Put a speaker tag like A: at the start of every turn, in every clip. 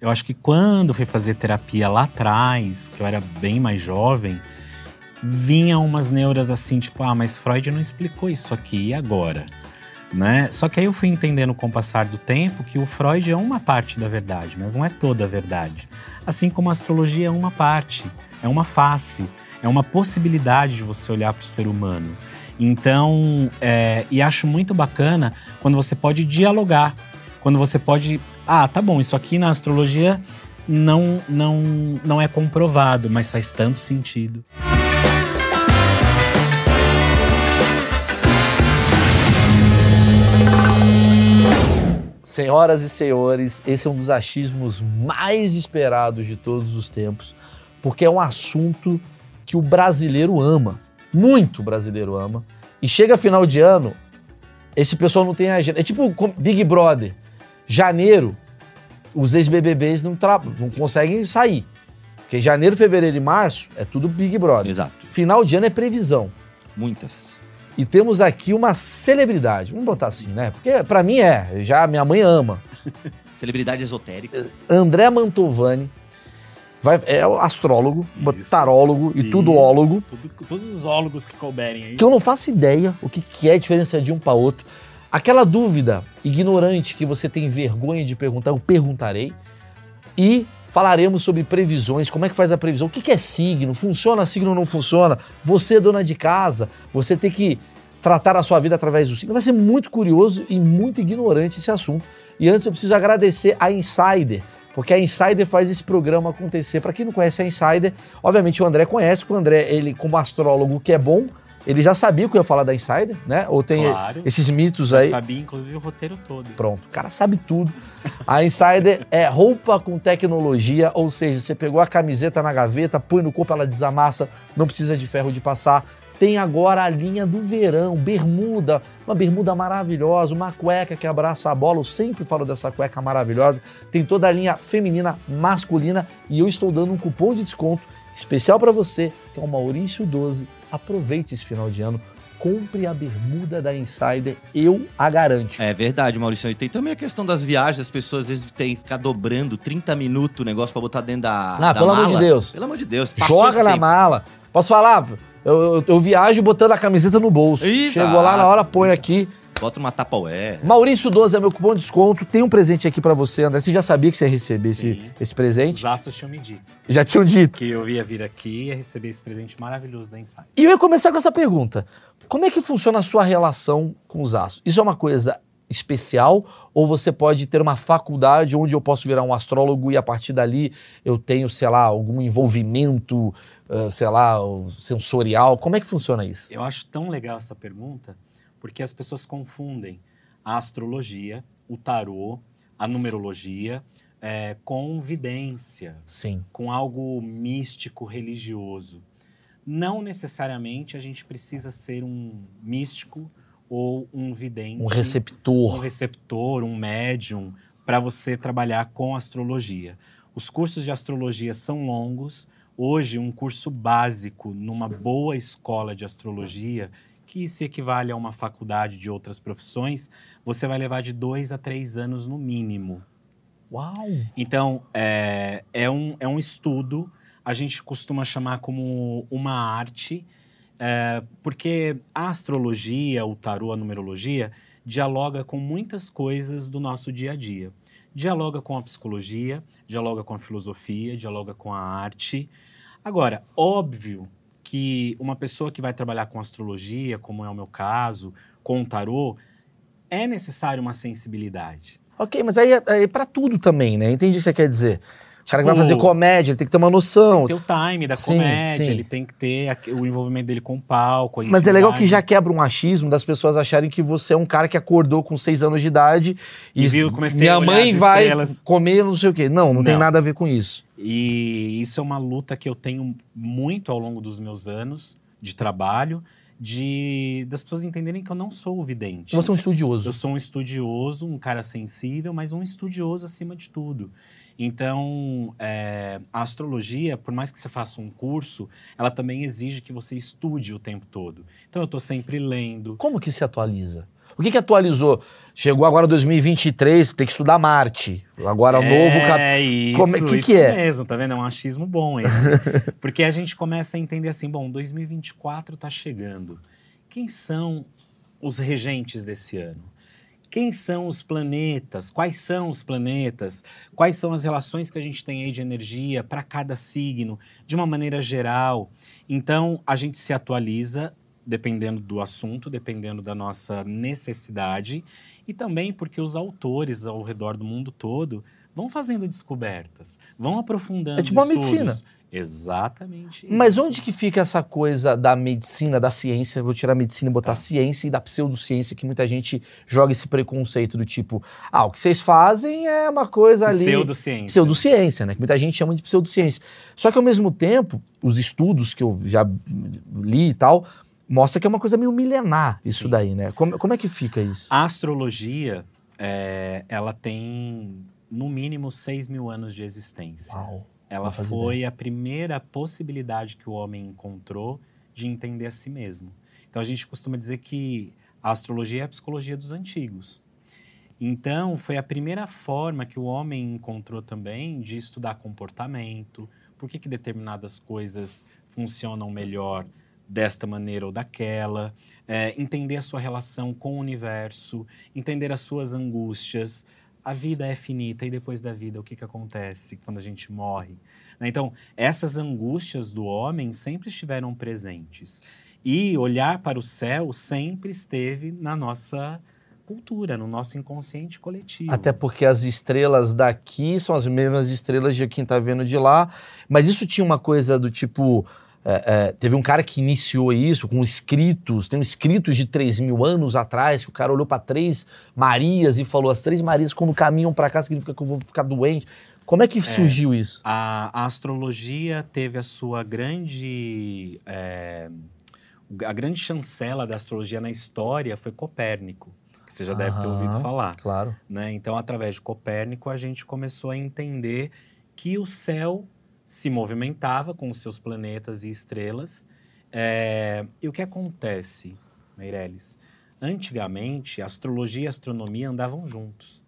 A: Eu acho que quando fui fazer terapia lá atrás, que eu era bem mais jovem, vinha umas neuras assim, tipo, ah, mas Freud não explicou isso aqui, e agora? Né? Só que aí eu fui entendendo com o passar do tempo que o Freud é uma parte da verdade, mas não é toda a verdade. Assim como a astrologia é uma parte, é uma face, é uma possibilidade de você olhar para o ser humano. Então, é, e acho muito bacana quando você pode dialogar, quando você pode ah, tá bom, isso aqui na astrologia não, não, não é comprovado, mas faz tanto sentido.
B: Senhoras e senhores, esse é um dos achismos mais esperados de todos os tempos, porque é um assunto que o brasileiro ama, muito brasileiro ama. E chega final de ano, esse pessoal não tem agenda. É tipo Big Brother janeiro, os ex-BBBs não, não conseguem sair. Porque janeiro, fevereiro e março é tudo Big Brother.
C: Exato.
B: Final de ano é previsão.
C: Muitas.
B: E temos aqui uma celebridade. Vamos botar assim, né? Porque para mim é. Já minha mãe ama.
C: Celebridade esotérica.
B: André Mantovani. Vai, é astrólogo, Isso. tarólogo e Isso. tudoólogo.
A: Tudo, todos os ólogos que couberem aí.
B: Que eu não faço ideia o que, que é a diferença de um para outro. Aquela dúvida ignorante que você tem vergonha de perguntar, eu perguntarei. E falaremos sobre previsões, como é que faz a previsão, o que é signo, funciona signo ou não funciona. Você, é dona de casa, você tem que tratar a sua vida através do signo. Vai ser muito curioso e muito ignorante esse assunto. E antes eu preciso agradecer a Insider, porque a Insider faz esse programa acontecer. Para quem não conhece a Insider, obviamente o André conhece, o André, ele como astrólogo que é bom, ele já sabia que eu ia falar da Insider, né? Ou tem claro, esses mitos aí.
A: sabia, inclusive, o roteiro todo.
B: Pronto, o cara sabe tudo. A Insider é roupa com tecnologia, ou seja, você pegou a camiseta na gaveta, põe no corpo, ela desamassa, não precisa de ferro de passar. Tem agora a linha do verão, bermuda, uma bermuda maravilhosa, uma cueca que abraça a bola. Eu sempre falo dessa cueca maravilhosa. Tem toda a linha feminina, masculina e eu estou dando um cupom de desconto especial para você, que é o Maurício 12 aproveite esse final de ano, compre a bermuda da Insider, eu a garanto.
C: É verdade, Maurício. E tem também a questão das viagens, as pessoas às vezes têm que ficar dobrando 30 minutos o negócio para botar dentro da,
B: ah,
C: da
B: pelo
C: mala.
B: amor de Deus.
C: Pelo amor de Deus.
B: Joga na mala. Posso falar? Eu, eu, eu, viajo botando a camiseta no bolso. Isso. Chegou lá na hora, põe aqui.
C: Bota uma Tupperware.
B: Maurício 12 é meu cupom de desconto. Tem um presente aqui para você, André. Você já sabia que você ia receber esse, esse presente?
A: Os astros tinham me dito.
B: Já tinham dito.
A: Que eu ia vir aqui e ia receber esse presente maravilhoso da Insight.
B: E eu ia começar com essa pergunta. Como é que funciona a sua relação com os astros? Isso é uma coisa especial ou você pode ter uma faculdade onde eu posso virar um astrólogo e a partir dali eu tenho, sei lá, algum envolvimento, uh, sei lá, sensorial? Como é que funciona isso?
A: Eu acho tão legal essa pergunta porque as pessoas confundem a astrologia, o tarô, a numerologia é, com vidência,
B: Sim.
A: com algo místico, religioso. Não necessariamente a gente precisa ser um místico ou um vidente.
B: Um receptor.
A: Um receptor, um médium, para você trabalhar com astrologia. Os cursos de astrologia são longos. Hoje, um curso básico numa boa escola de astrologia que se equivale a uma faculdade de outras profissões, você vai levar de dois a três anos no mínimo.
B: Uau!
A: Então, é, é, um, é um estudo, a gente costuma chamar como uma arte, é, porque a astrologia, o tarô, a numerologia, dialoga com muitas coisas do nosso dia a dia. Dialoga com a psicologia, dialoga com a filosofia, dialoga com a arte. Agora, óbvio que uma pessoa que vai trabalhar com astrologia, como é o meu caso, com tarô, é necessário uma sensibilidade.
B: Ok, mas aí é, é para tudo também, né? Entendi o que você quer dizer. Cara que vai fazer comédia, ele tem que ter uma noção.
A: Tem o time da
B: Sim,
A: comédia,
B: sim.
A: ele tem que ter o envolvimento dele com o palco.
B: Mas é legal que já quebra um achismo das pessoas acharem que você é um cara que acordou com seis anos de idade e,
A: E viu, comecei
B: minha
A: a
B: mãe vai
A: estrelas.
B: comer não sei o quê. Não, não, tem
A: Não.
B: nada a ver com isso.
A: E isso é uma luta que eu tenho muito ao longo dos meus anos de trabalho, de das pessoas entenderem que eu não sou o vidente.
B: Você é um estudioso.
A: Eu sou um estudioso, um cara sensível, mas um estudioso acima de tudo. Então, é, a astrologia, por mais que você faça um curso, ela também exige que você estude o tempo todo. Então, eu estou sempre lendo.
B: Como que se atualiza? O que, que atualizou? Chegou agora 2023, tem que estudar Marte. Agora o novo cap...
A: É isso,
B: Como é- que
A: isso
B: que é?
A: mesmo, tá vendo? É um achismo bom esse. Porque a gente começa a entender assim, bom, 2024 tá chegando. Quem são os regentes desse ano? Quem são os planetas? Quais são os planetas? Quais são as relações que a gente tem aí de energia para cada signo, de uma maneira geral? Então, a gente se atualiza dependendo do assunto, dependendo da nossa necessidade, e também porque os autores ao redor do mundo todo vão fazendo descobertas, vão aprofundando
B: É tipo uma
A: estudos.
B: medicina.
A: Exatamente.
B: Mas
A: isso.
B: onde que fica essa coisa da medicina, da ciência? Vou tirar a medicina e botar
A: Tá.
B: ciência e da pseudociência, que muita gente joga esse preconceito do tipo, ah, o que vocês fazem é uma coisa ali.
A: Pseudociência.
B: Pseudociência, né? Que muita gente chama de pseudociência. Só que ao mesmo tempo, os estudos que eu já li e tal, mostra que é uma coisa meio milenar isso
A: Sim.
B: daí, né? Como, como é que fica isso?
A: A astrologia, é, ela tem no mínimo 6 mil anos de existência.
B: Uau.
A: Ela foi a primeira possibilidade que o homem encontrou de entender a si mesmo. Então a gente costuma dizer que a astrologia é a psicologia dos antigos. Então foi a primeira forma que o homem encontrou também de estudar comportamento, por que, que determinadas coisas funcionam melhor desta maneira ou daquela, é, entender a sua relação com o universo, entender as suas angústias. A vida é finita e depois da vida o que, que acontece quando a gente morre? né? Então, essas angústias do homem sempre estiveram presentes. E olhar para o céu sempre esteve na nossa cultura, no nosso inconsciente coletivo.
B: Até porque as estrelas daqui são as mesmas estrelas de quem tá vendo de lá. Mas isso tinha uma coisa do tipo. É, é, teve um cara que iniciou isso com escritos, tem um escritos de 3 mil anos atrás, que o cara olhou para três Marias e falou: as três Marias, quando caminham para cá, significa que eu vou ficar doente. Como é que surgiu isso?
A: A, a astrologia teve a sua grande. é, a grande chancela da astrologia na história foi Copérnico, que você já deve ter ouvido falar.
B: Claro.
A: né? Então, através de Copérnico, a gente começou a entender que o céu se movimentava com os seus planetas e estrelas. É, E o que acontece, Meirelles? Antigamente, astrologia e astronomia andavam juntos.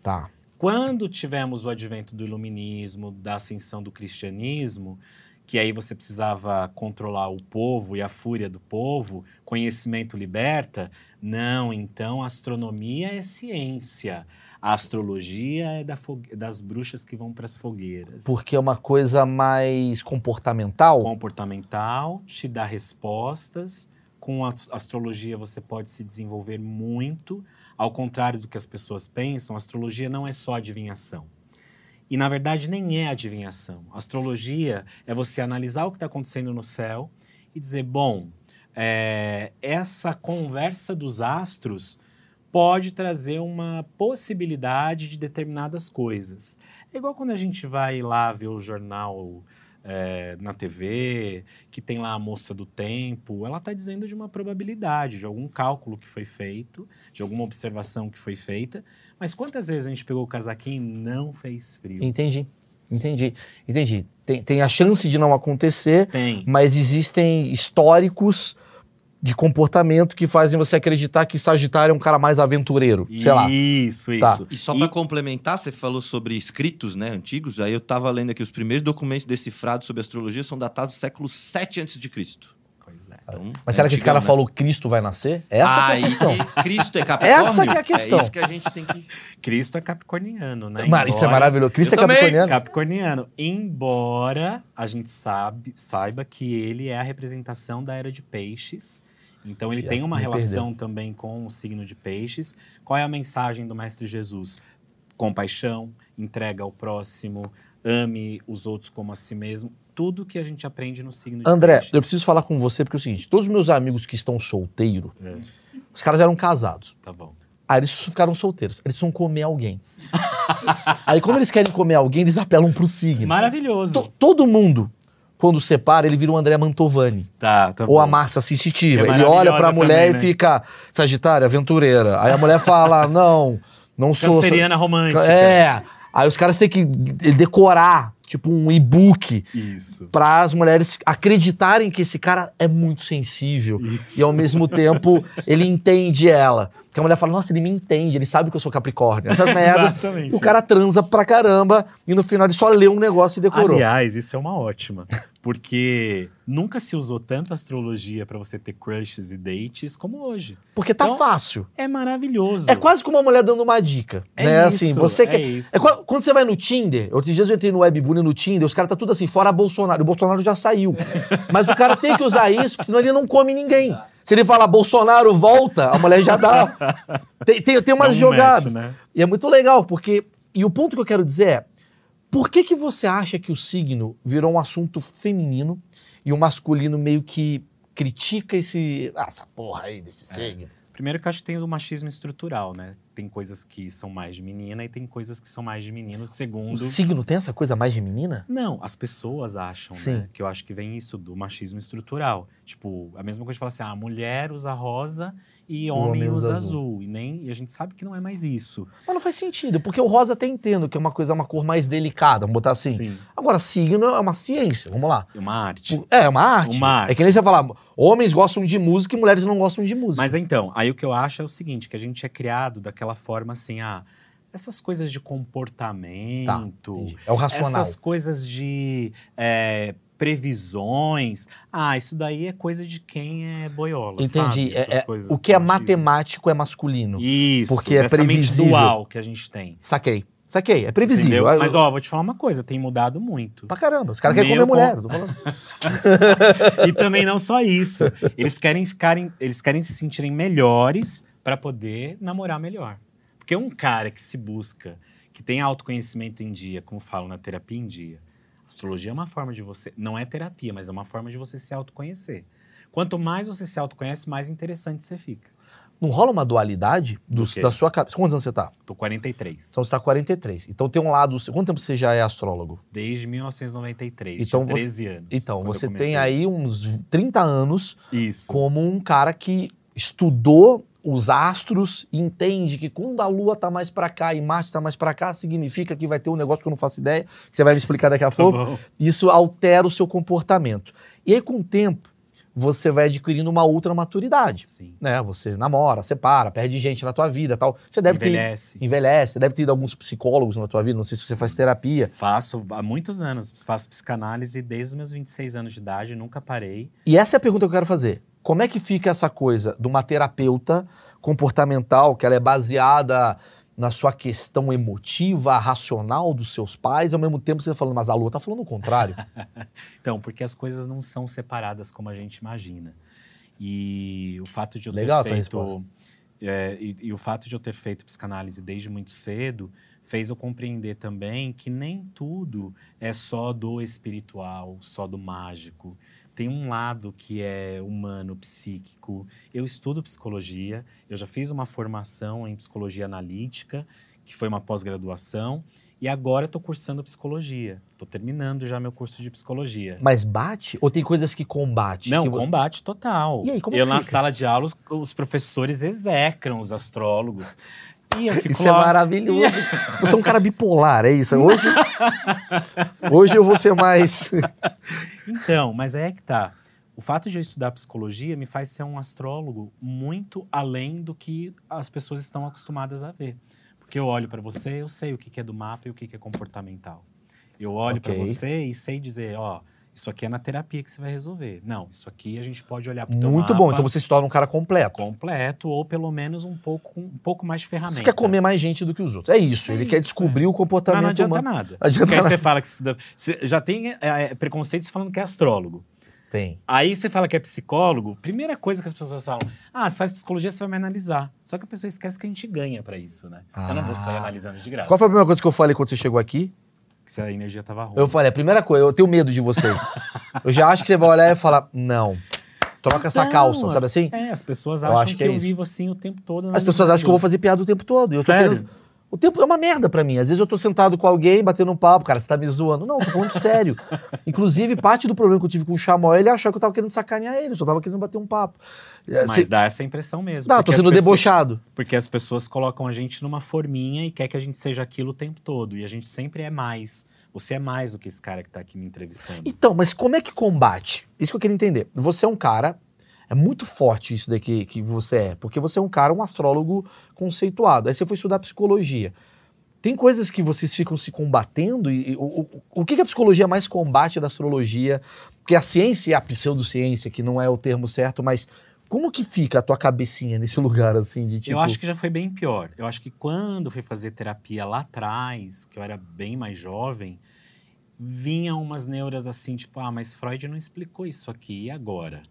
B: Tá.
A: Quando tivemos o advento do iluminismo, da ascensão do cristianismo, que aí você precisava controlar o povo e a fúria do povo, conhecimento liberta, não, então astronomia é ciência. A astrologia é da das bruxas que vão para as fogueiras.
B: Porque é uma coisa mais comportamental?
A: Comportamental, te dá respostas. Com a ast- astrologia você pode se desenvolver muito. Ao contrário do que as pessoas pensam, a astrologia não é só adivinhação. E na verdade nem é adivinhação. Astrologia é você analisar o que está acontecendo no céu e dizer, bom, é, essa conversa dos astros pode trazer uma possibilidade de determinadas coisas. É igual quando a gente vai lá ver o jornal é, na TV, que tem lá a moça do tempo, ela está dizendo de uma probabilidade, de algum cálculo que foi feito, de alguma observação que foi feita. Mas quantas vezes a gente pegou o casaquinho e não fez frio?
B: Entendi. Entendi. Entendi. Tem, tem a chance de não acontecer,
A: Tem.
B: mas existem históricos de comportamento que fazem você acreditar que Sagitário é um cara mais aventureiro. Sei lá.
A: Isso, isso.
B: Tá.
C: E só para complementar, você falou sobre escritos, né, antigos. Aí eu tava lendo aqui os primeiros documentos decifrados sobre astrologia são datados do século 7 a.C.
A: Pois é.
C: Então,
B: Mas
C: é
B: será que esse cara
C: né?
B: falou Cristo vai nascer? Essa que é a questão.
C: que Cristo é Capricórnio?
B: Essa que é a questão.
C: É isso que a gente tem que...
A: Cristo é capricorniano, né?
B: Mano, isso é
A: Embora-
B: maravilhoso. Cristo
C: Eu
B: é
C: também.
B: capricorniano.
A: Capricorniano. Embora a gente sabe, saiba que ele é a representação da era de peixes. Então ele
B: Já
A: tem uma relação também com o signo de peixes. Qual é a mensagem do Mestre Jesus? Compaixão, entrega ao próximo, ame os outros como a si mesmo. Tudo que a gente aprende no signo de
B: André,
A: peixes.
B: eu preciso falar com você porque é o seguinte: todos os meus amigos que estão solteiros,
A: É,
B: os caras eram casados.
A: tá bom.
B: Aí eles ficaram solteiros. Eles precisam comer alguém. Aí quando eles querem comer alguém, eles apelam pro signo.
A: Maravilhoso.
B: To- todo mundo, quando separa, ele vira o André Mantovani.
A: Tá, tá
B: ou a
A: bom.
B: Márcia Sensitiva.
A: Que é
B: ele olha pra mulher
A: também,
B: e
A: né?
B: fica, Sagitário, aventureira. Aí a mulher fala, não, não sou...
A: Canceriana romântica.
B: É. Aí os caras têm que decorar, tipo, um e-book
A: Isso.
B: para as mulheres acreditarem que esse cara é muito sensível
A: Isso.
B: e ao mesmo tempo ele entende ela. Porque a mulher fala, nossa, ele me entende, ele sabe que eu sou Capricórnio. Essas merdas.
A: Exatamente.
B: O cara transa pra caramba e no final ele só leu um negócio e decorou.
A: Aliás, isso é uma ótima. Porque nunca se usou tanto astrologia pra você ter crushes e dates como hoje.
B: Porque tá
A: Então,
B: fácil.
A: É maravilhoso.
B: É quase como uma mulher dando uma dica.
A: É
B: né?
A: isso,
B: assim, você
A: é
B: quer.
A: isso.
B: É qua- quando você vai no Tinder, outros dias eu entrei no Webbullying no Tinder, os caras tá tudo assim, fora Bolsonaro. O Bolsonaro já saiu. Mas o cara tem que usar isso, porque senão ele não come ninguém. Se ele falar Bolsonaro volta, a mulher já dá. Tem, tem, tem umas
A: Dá um
B: jogadas.
A: match, né?
B: E é muito legal, porque. E o ponto que eu quero dizer é: por que, que você acha que o signo virou um assunto feminino e o masculino meio que critica esse. Ah, essa porra aí desse signo?
A: Primeiro que eu acho que tem o machismo estrutural, né? Tem coisas que são mais de menina e tem coisas que são mais de menino.
B: O
A: Segundo.
B: signo tem essa coisa mais de menina?
A: Não, as pessoas acham,
B: Sim.
A: né? Que eu acho que vem isso do machismo estrutural. Tipo, a mesma coisa de falar assim, ah, a mulher usa rosa e
B: O
A: homem,
B: homem usa
A: usa
B: azul.
A: azul. E, nem, e a gente sabe que não é mais isso.
B: Mas não faz sentido, porque o rosa até entendo que é uma coisa, uma cor mais delicada, vamos botar assim.
A: Sim.
B: Agora, signo é uma ciência, vamos lá.
A: É uma arte.
B: É, é uma arte.
A: Uma arte.
B: É que nem você falar, homens gostam de música e mulheres não gostam de música.
A: Mas então, aí o que eu acho é o seguinte, que a gente é criado daquela forma assim, ah, essas coisas de comportamento,
B: Entendi. É o racional.
A: essas coisas de é, previsões, ah, isso daí é coisa de quem é boiola,
B: Entendi. É- é- o que é matemático é masculino.
A: Isso,
B: porque é previsível.
A: dual que a gente tem.
B: Saquei. Saquei. É previsível.
A: Entendeu? Mas ó, vou te falar uma coisa, tem mudado muito.
B: Pra caramba. Os caras querem comer mulher.
A: com-
B: eu tô falando.
A: e também não só isso. Eles querem, ficarem, eles querem se sentirem melhores para poder namorar melhor. Porque um cara que se busca, que tem autoconhecimento em dia, como falam na terapia em dia, astrologia é uma forma de você. Não é terapia, mas é uma forma de você se autoconhecer. Quanto mais você se autoconhece, mais interessante você fica.
B: Não rola uma dualidade
A: Do
B: da sua cabeça. Quantos anos você tá?
A: Tô 43.
B: Então você tá 43. Então tem um lado. Quanto tempo você já é astrólogo?
A: Desde 1993.
B: Então
A: tinha
B: você-
A: 13 anos.
B: Então, você tem aí uns 30 anos
A: Isso.
B: como um cara que estudou os astros entende que quando a Lua tá mais pra cá e Marte tá mais pra cá, significa que vai ter um negócio que eu não faço ideia, que você vai me explicar daqui a
A: Tá
B: pouco.
A: bom.
B: Isso altera o seu comportamento. E aí, com o tempo, você vai adquirindo uma outra maturidade.
A: Sim.
B: Né? Você namora, separa, perde gente na tua vida tal. Você deve
A: Envelhece.
B: ter. Envelhece. Você deve ter ido alguns psicólogos na tua vida. Não sei se você faz terapia.
A: Faço há muitos anos, faço psicanálise desde os meus 26 anos de idade, nunca parei.
B: E essa é a pergunta que eu quero fazer. Como é que fica essa coisa de uma terapeuta comportamental, que ela é baseada na sua questão emotiva, racional dos seus pais, ao mesmo tempo você tá falando, mas a Lua tá falando o contrário.
A: Então, porque as coisas não são separadas como a gente imagina. E o fato de eu
B: Legal
A: ter feito. é, e, e o fato de eu ter feito psicanálise desde muito cedo fez eu compreender também que nem tudo é só do espiritual, só do mágico. Tem um lado que é humano, psíquico. Eu estudo psicologia, eu já fiz uma formação em psicologia analítica, que foi uma pós-graduação, e agora estou cursando psicologia. Estou terminando já meu curso de psicologia.
B: Mas bate ou tem coisas que combate?
A: Não,
B: que
A: combate total.
B: E aí, como
A: eu na
B: fica?
A: sala de aula, os, os professores execram os astrólogos. E eu fico
B: Isso é maravilhoso. Você é um cara bipolar, é isso? Hoje, hoje eu vou ser mais.
A: Então, mas aí é que tá. O fato de eu estudar psicologia me faz ser um astrólogo muito além do que as pessoas estão acostumadas a ver. Porque eu olho para você, eu sei o que que é do mapa e o que que é comportamental. Eu olho para
B: Ok.
A: você e sei dizer, ó, isso aqui é na terapia que você vai resolver. Não, isso aqui a gente pode olhar para
B: Muito bom. Então você se torna um cara completo.
A: completo ou pelo menos um pouco um pouco mais de ferramenta.
B: Você quer comer mais gente do que os outros. É isso.
A: É
B: ele quer
A: isso,
B: descobrir o
A: Não,
B: comportamento
A: não adianta
B: humano.
A: nada.
B: Adianta
A: Porque aí
B: nada.
A: você fala que estuda, você já tem é, é, preconceitos falando que é astrólogo.
B: Tem.
A: Aí você fala que é psicólogo, primeira coisa que as pessoas falam, ah, você faz psicologia, você vai me analisar. Só que a pessoa esquece que a gente ganha pra isso, né? Eu não vou sair
B: Ah.
A: analisando de graça.
B: Qual foi a primeira coisa que eu falei quando você chegou aqui?
A: Que se a energia tava ruim.
B: Eu falei, a primeira coisa, eu tenho medo de vocês. eu já acho que você vai olhar e falar, não, troca essa
A: Não,
B: calça,
A: as-
B: sabe assim?
A: É, as pessoas
B: Eu
A: acham que,
B: que é
A: eu
B: isso.
A: vivo assim o tempo todo. na
B: As pessoas acham que eu vou fazer piada o tempo todo.
A: Sério?
B: querendo- O tempo é uma merda pra mim. Às vezes eu tô sentado com alguém, batendo um papo, cara, você tá me zoando. Não, tô falando sério. Inclusive, parte do problema que eu tive com o Chamó, ele achou que eu tava querendo sacanear ele, eu só tava querendo bater um papo. É,
A: Mas dá essa impressão mesmo.
B: Eu tô sendo
A: as pessoas-
B: debochado.
A: Porque as pessoas colocam a gente numa forminha e quer que a gente seja aquilo o tempo todo. E a gente sempre é mais. Você é mais do que esse cara que tá aqui me entrevistando.
B: Então, mas como é que combate? Isso que eu queria entender. Você é um cara, é muito forte isso daqui que você é, porque você é um cara, um astrólogo conceituado. Aí você foi estudar psicologia. Tem coisas que vocês ficam se combatendo e, e o, o, o que, que a psicologia mais combate da astrologia? Porque a ciência e a pseudociência, que não é o termo certo, mas como que fica a tua cabecinha nesse lugar assim de tipo
A: Eu acho que já foi bem pior. Eu acho que quando fui fazer terapia lá atrás, que eu era bem mais jovem, vinham umas neuras assim, tipo, ah, mas Freud não explicou isso aqui, e agora?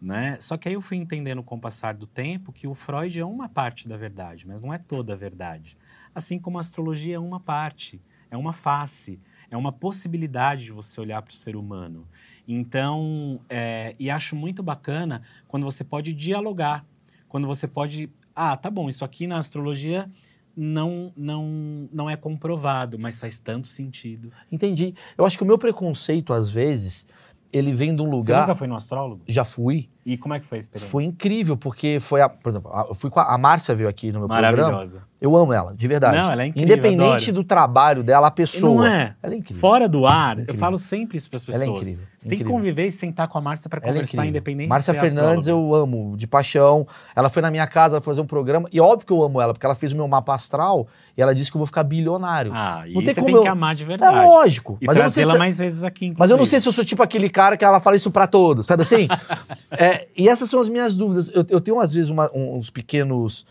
A: Né? Só que aí eu fui entendendo com o passar do tempo que o Freud é uma parte da verdade, mas não é toda a verdade. Assim como a astrologia é uma parte, é uma face, é uma possibilidade de você olhar para o ser humano. Então, é, e acho muito bacana quando você pode dialogar, quando você pode, ah, tá bom, isso aqui na astrologia não não não é comprovado, mas faz tanto sentido.
B: Entendi. Eu acho que o meu preconceito, às vezes, ele vem de um
A: Você
B: lugar.
A: nunca foi no astrólogo?
B: Já fui.
A: E como é que foi a experiência?
B: Foi incrível, porque foi a. Por exemplo, a- eu fui com a, a Márcia veio aqui no meu programa.
A: Maravilhosa.
B: Eu amo ela, de verdade.
A: Não, ela é incrível,
B: Independente do trabalho dela, a pessoa.
A: Não é?
B: Ela é incrível.
A: Fora do ar,
B: Incrível.
A: eu falo sempre isso para as
B: Ela
A: pessoas.
B: é incrível.
A: Você tem que
B: incrível.
A: conviver e sentar com a Márcia para
B: Ela é
A: conversar
B: incrível.
A: independente
B: Márcia
A: ser
B: Fernandes eu amo, de paixão. Ela foi na minha casa ela fazer um programa. E óbvio que eu amo ela, porque ela fez o meu mapa astral e ela disse que eu vou ficar bilionário.
A: Ah, e
B: Não tem
A: você
B: como
A: tem
B: eu-
A: que amar de
B: é
A: verdade.
B: lógico.
A: E
B: Mas eu, não sei se,
A: mais vezes aqui,
B: mas eu não
A: inclusive.
B: sei se eu sou tipo aquele cara que ela fala isso pra todos, sabe assim? É, e essas são as minhas dúvidas. Eu, eu tenho, às vezes, uma- um- uns pequenos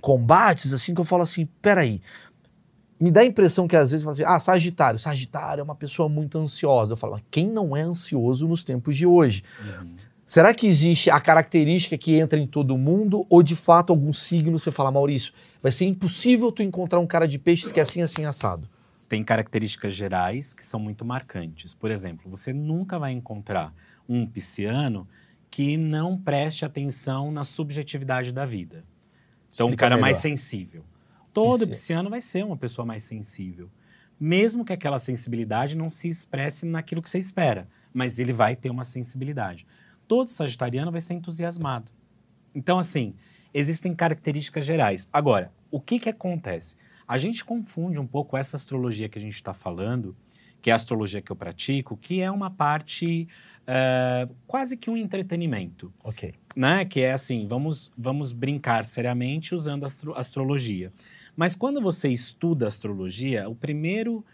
B: combates, assim, que eu falo assim: peraí. Me dá a impressão que às vezes fala assim: ah, Sagitário. Sagitário é uma pessoa muito ansiosa. Eu falo, mas quem não é ansioso nos tempos de hoje?
A: Uhum.
B: Será que existe a característica que entra em todo mundo? Ou de fato algum signo você fala, Maurício, vai ser impossível tu encontrar um cara de peixes que é assim, assim, assado?
A: tem características gerais que são muito marcantes. Por exemplo, você nunca vai encontrar um pisciano que não preste atenção na subjetividade da vida. Então, um
B: Explica
A: cara mais
B: melhor.
A: sensível. Todo
B: Pisci-
A: pisciano vai ser uma pessoa mais sensível. Mesmo que aquela sensibilidade não se expresse naquilo que você espera, mas ele vai ter uma sensibilidade. Todo sagitariano vai ser entusiasmado. Então, assim, existem características gerais. Agora, o que, que acontece? A gente confunde um pouco essa astrologia que a gente está falando, que é a astrologia que eu pratico, que é uma parte eh, quase que um entretenimento,
B: Ok.
A: Né? Que é assim, vamos, vamos brincar seriamente usando astro- astrologia. Mas quando você estuda astrologia, o primeiro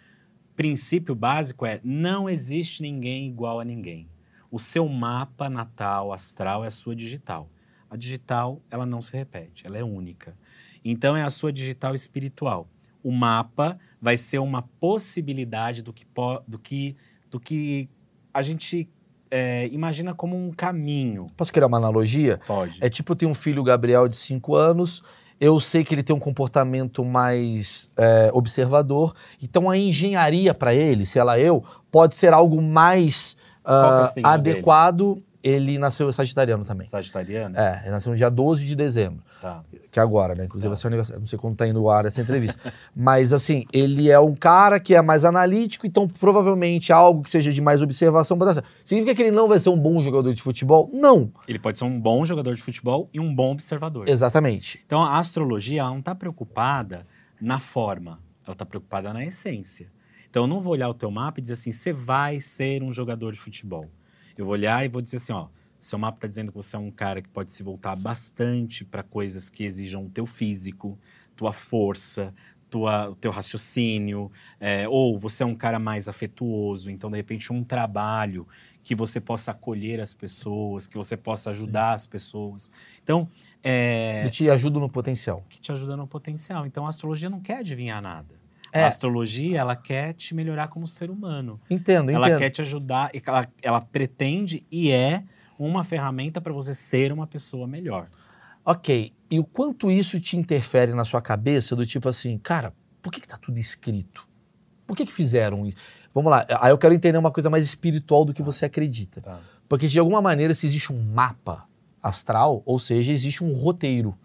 A: princípio básico é não existe ninguém igual a ninguém. O seu mapa natal astral é a sua digital. A digital, ela não se repete, ela é única. Então é a sua digital espiritual. O mapa vai ser uma possibilidade do que, do que, do que a gente é, imagina como um caminho.
B: Posso criar uma analogia?
A: Pode.
B: É tipo, eu tenho um filho, Gabriel, de 5 anos. Eu sei que ele tem um comportamento mais é, observador. Então, a engenharia para ele, se ela é eu, pode ser algo mais
A: Qual que é o.
B: Ele nasceu sagitariano também.
A: Sagitariano?
B: É, ele nasceu no dia 12 de dezembro.
A: Tá.
B: Que é agora, né? Inclusive
A: Tá.
B: vai ser o aniversário. Não sei quando tá indo no ar essa entrevista. Mas, assim, ele é um cara que é mais analítico, então provavelmente algo que seja de mais observação. pode dar. Significa que ele não vai ser um bom jogador de futebol? Não.
A: Ele pode ser um bom jogador de futebol e um bom observador.
B: Exatamente.
A: Então a astrologia não está preocupada na forma, ela está preocupada na essência. Então eu não vou olhar o teu mapa e dizer assim, você vai ser um jogador de futebol. Eu vou olhar e vou dizer assim, ó, seu mapa está dizendo que você é um cara que pode se voltar bastante para coisas que exijam o teu físico, tua força, tua, o teu raciocínio, é, ou você é um cara mais afetuoso, então de repente um trabalho que você possa acolher as pessoas, que você possa ajudar as pessoas. Então, é,
B: Ele te ajuda no potencial.
A: que te ajuda no potencial. Então a astrologia não quer adivinhar nada.
B: É.
A: A astrologia, ela quer te melhorar como ser humano.
B: Entendo,
A: Ela
B: entendo.
A: quer te ajudar, ela, ela pretende e é uma ferramenta para você ser uma pessoa melhor.
B: Ok. E o quanto isso te interfere na sua cabeça, do tipo assim, cara, por que, que tá tudo escrito? Por que, que fizeram isso? Vamos lá, aí eu quero entender uma coisa mais espiritual do que você acredita.
A: Tá.
B: Porque de alguma maneira, se existe um mapa astral, ou seja, existe um roteiro.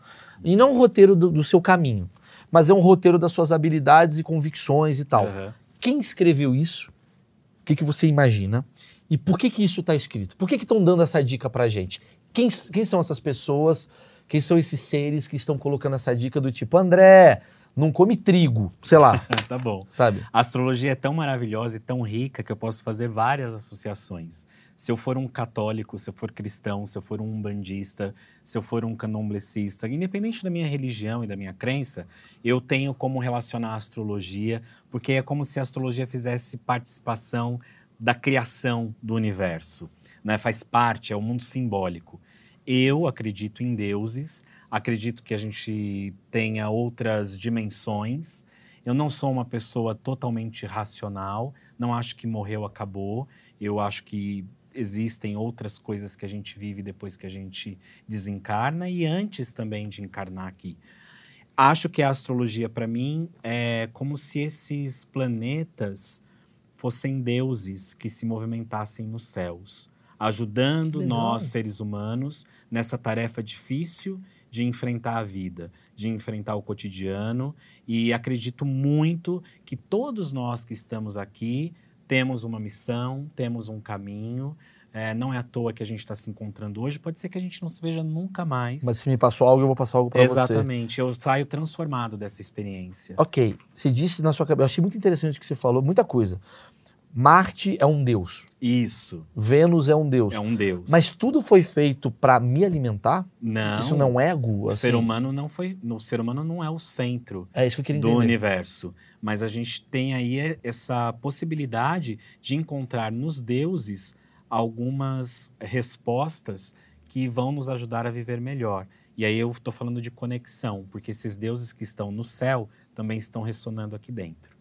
B: E não um roteiro do, do seu caminho, mas é um roteiro das suas habilidades e convicções e tal.
A: Aham.
B: Quem escreveu isso? O que, que você imagina? E por que, que isso está escrito? Por que estão dando essa dica pra gente? Quem, quem são essas pessoas? Quem são esses seres que estão colocando essa dica do tipo, André, não come trigo, sei lá,
A: tá bom.
B: sabe?
A: A astrologia é tão maravilhosa e tão rica que eu posso fazer várias associações. Se eu for um católico, se eu for cristão, se eu for um umbandista, se eu for um candomblessista, independente da minha religião e da minha crença, eu tenho como relacionar a astrologia, porque é como se a astrologia fizesse participação da criação do universo, né? Faz parte, é o mundo simbólico. Eu acredito em deuses, acredito que a gente tenha outras dimensões. Eu não sou uma pessoa totalmente racional, não acho que morreu, acabou. Eu acho que existem outras coisas que a gente vive depois que a gente desencarna e antes também de encarnar aqui. Acho que a astrologia, para mim, é como se esses planetas fossem deuses que se movimentassem nos céus, ajudando nós, seres humanos, nessa tarefa difícil de enfrentar a vida, de enfrentar o cotidiano. E acredito muito que todos nós que estamos aqui temos uma missão, temos um caminho. É, não é à toa que a gente está se encontrando hoje, pode ser que a gente não se veja nunca mais.
B: Mas se me passou algo, eu vou passar algo pra você.
A: Exatamente, eu saio transformado dessa experiência.
B: Ok, você disse na sua cabeça, eu achei muito interessante o que você falou, muita coisa. Marte é um deus,
A: Isso,
B: Vênus é um deus.
A: é um Deus.
B: Mas tudo foi feito pra me alimentar?
A: não,
B: Isso não é ego?
A: o
B: assim?
A: ser humano não foi, o ser humano não é o centro
B: É isso que eu queria
A: do
B: entender.
A: universo, mas a gente tem aí essa possibilidade de encontrar nos deuses algumas respostas que vão nos ajudar a viver melhor. E aí eu estou falando de conexão, porque esses deuses que estão no céu também estão ressonando aqui dentro.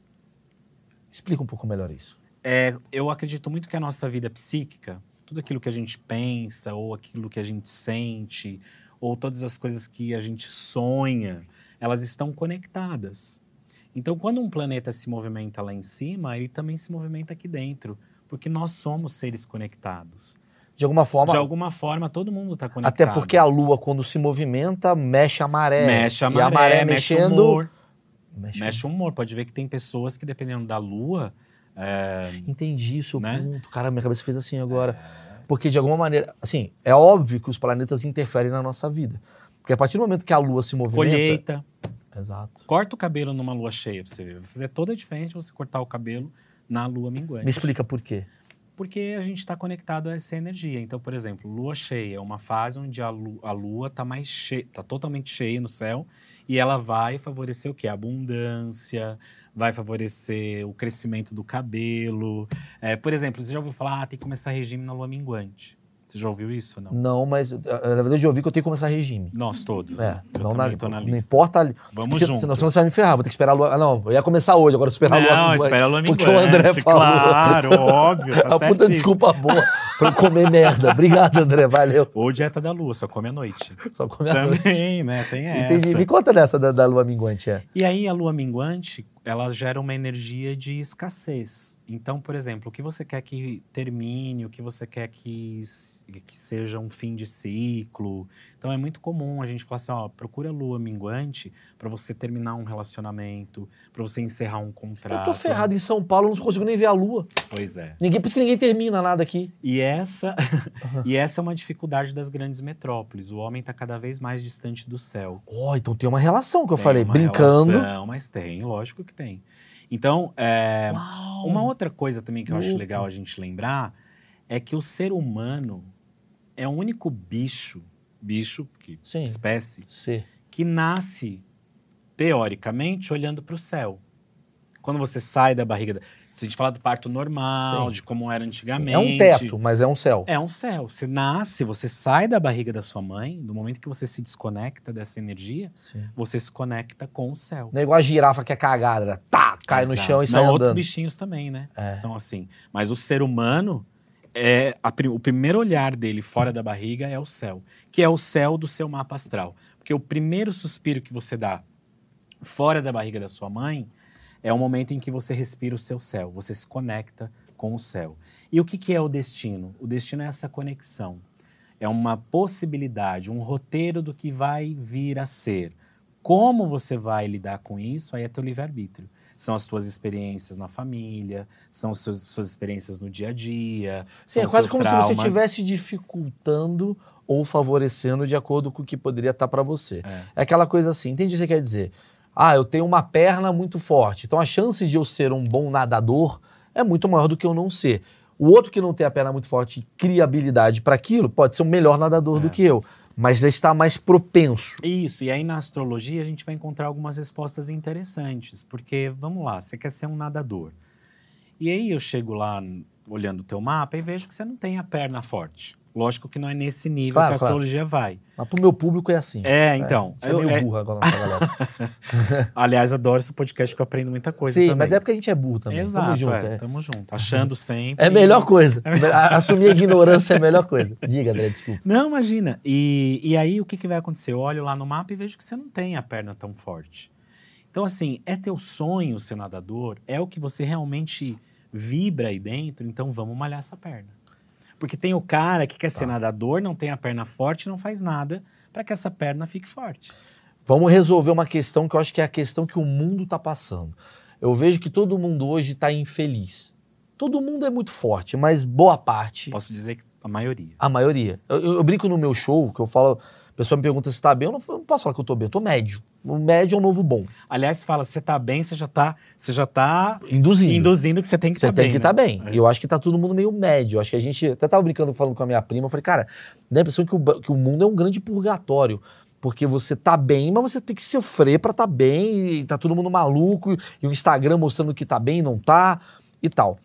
B: Explica um pouco melhor isso.
A: É, eu acredito muito que a nossa vida psíquica, tudo aquilo que a gente pensa, ou aquilo que a gente sente, ou todas as coisas que a gente sonha, elas estão conectadas. Então, quando um planeta se movimenta lá em cima, ele também se movimenta aqui dentro, porque nós somos seres conectados.
B: De alguma forma,
A: De alguma forma, todo mundo está conectado.
B: até porque a Lua, quando se movimenta, mexe a maré.
A: mexe a
B: E
A: maré,
B: a maré
A: mexe o
B: mexendo.
A: humor.
B: mexe-
A: Mexe o humor. Pode ver que tem pessoas que, dependendo da lua, é,
B: Entendi o seu
A: Né?
B: ponto. Cara, minha cabeça fez assim agora. Porque, de alguma maneira, assim, é óbvio que os planetas interferem na nossa vida. Porque a partir do momento que a Lua se movimenta.
A: colheita,
B: Exato.
A: Corta o cabelo numa lua cheia pra você ver. Vai fazer toda a diferença você cortar o cabelo na lua minguante.
B: Me explica por quê.
A: Porque a gente está conectado a essa energia. Então, por exemplo, lua cheia é uma fase onde a lua, a lua tá mais cheia, tá totalmente cheia no céu e ela vai favorecer o quê? A abundância, vai favorecer o crescimento do cabelo. É, por exemplo, você já ouviu falar, ah, tem que começar regime na lua minguante. Você já ouviu isso ou não?
B: Não, mas eh, na verdade eu ouvi que eu tenho que começar regime.
A: Nós todos.
B: É,
A: né?
B: Não,
A: também
B: na,
A: na
B: não importa. ali-
A: Vamos
B: porque
A: junto.
B: Senão, você vai me ferrar, vou ter que esperar a lua. Ah, não, eu ia começar hoje, agora esperar a lua.
A: Não, espera a lua
B: Porque
A: minguante.
B: o André falou.
A: Claro, óbvio. Tá
B: a puta desculpa boa pra eu comer merda. Obrigado, André, valeu.
A: Ou dieta da lua, só come à noite.
B: Só comer a noite.
A: Também, né? Tem essa.
B: Entendi. Me conta dessa da, da lua minguante. É.
A: E aí a lua minguante, ela gera uma energia de escassez. Então, por exemplo, o que você quer que termine, o que você quer que, que seja um fim de ciclo. Então é muito comum a gente falar assim, ó, procura a lua minguante para você terminar um relacionamento, para você encerrar um contrato.
B: Eu tô ferrado em São Paulo, eu não consigo nem ver a lua.
A: Pois é.
B: Ninguém, por isso que ninguém termina nada aqui.
A: E essa, e essa é uma dificuldade das grandes metrópoles. O homem está cada vez mais distante do céu.
B: Ó, então tem uma relação que eu
A: Tem
B: falei,
A: uma
B: brincando.
A: relação, mas tem, lógico que tem. Então, é, uma outra coisa também que eu acho legal a gente lembrar é que o ser humano é o único bicho, bicho, que,
B: Sim.
A: espécie,
B: C.
A: que nasce, teoricamente, olhando para o céu. Quando você sai da barriga. Da... Se a gente falar do parto normal,
B: Sim.
A: de como era antigamente.
B: É um teto, mas é um céu.
A: É um céu. Você nasce, você sai da barriga da sua mãe, no momento que você se desconecta dessa energia,
B: Sim.
A: você se conecta com o céu.
B: Não é igual a girafa que é cagada, né? tá, cai no
A: Exato.
B: chão e sai
A: Não, outros bichinhos também, né?
B: É.
A: São assim. Mas o ser humano, é a o primeiro olhar dele fora da barriga é o céu, que é o céu do seu mapa astral. Porque o primeiro suspiro que você dá fora da barriga da sua mãe é o momento em que você respira o seu céu, você se conecta com o céu. E o que, que é o destino? O destino é essa conexão. É uma possibilidade, um roteiro do que vai vir a ser. Como você vai lidar com isso, aí é teu livre-arbítrio. São as tuas experiências na família, são as suas, experiências no dia a dia.
B: Sim, é quase como se
A: traumas.
B: você estivesse dificultando ou favorecendo de acordo com o que poderia estar para você.
A: É.
B: É aquela coisa assim, entende o que você quer dizer? Ah, eu tenho uma perna muito forte, então a chance de eu ser um bom nadador é muito maior do que eu não ser. O outro que não tem a perna muito forte e cria habilidade para aquilo pode ser um melhor nadador
A: É.
B: do que eu, mas está mais propenso.
A: Isso, e aí na astrologia a gente vai encontrar algumas respostas interessantes, porque vamos lá, você quer ser um nadador. E aí eu chego lá olhando o teu mapa e vejo que você não tem a perna forte. Lógico que não é nesse nível
B: Claro,
A: que a
B: claro.
A: astrologia vai.
B: Mas pro meu público é assim.
A: É, então.
B: É,
A: eu-
B: meio
A: é-
B: burro agora nossa galera.
A: aliás, adoro esse podcast que eu aprendo muita coisa
B: Sim,
A: também.
B: mas é porque a gente é burro também.
A: Exato,
B: Tamo junto.
A: é,
B: é.
A: tamo junto. Achando sempre.
B: É a melhor coisa. A- Assumir a ignorância é a melhor coisa. Diga, André, desculpa.
A: Não, imagina. E, e aí, o que, que vai acontecer? Eu olho lá no mapa e vejo que você não tem a perna tão forte. Então, assim, é teu sonho ser nadador? É o que você realmente vibra aí dentro? Então, vamos malhar essa perna. Porque tem o cara que quer ser
B: Tá.
A: nadador, não tem a perna forte, não faz nada para que essa perna fique forte.
B: Vamos resolver uma questão que eu acho que é a questão que o mundo está passando. Eu vejo que todo mundo hoje está infeliz. Todo mundo é muito forte, mas boa parte,
A: Posso dizer que a maioria.
B: a maioria. Eu, eu- eu brinco no meu show, que eu falo, a pessoa me pergunta se está bem, eu não, eu não posso falar que eu estou bem, eu estou médio. O médio é o novo bom.
A: Aliás, fala, você tá bem, você já tá, você já tá
B: Induzindo.
A: induzindo que você tem que
B: Você
A: estar
B: tem
A: bem.
B: que
A: né?
B: estar bem.
A: É.
B: Eu acho que tá todo mundo meio médio. Eu acho que a gente. Até tava brincando falando com a minha prima. Eu falei, cara, dá a impressão que o, que o mundo é um grande purgatório. Porque você tá bem, mas você tem que sofrer pra tá bem. E tá todo mundo maluco. E o Instagram mostrando que tá bem e não tá. E tal.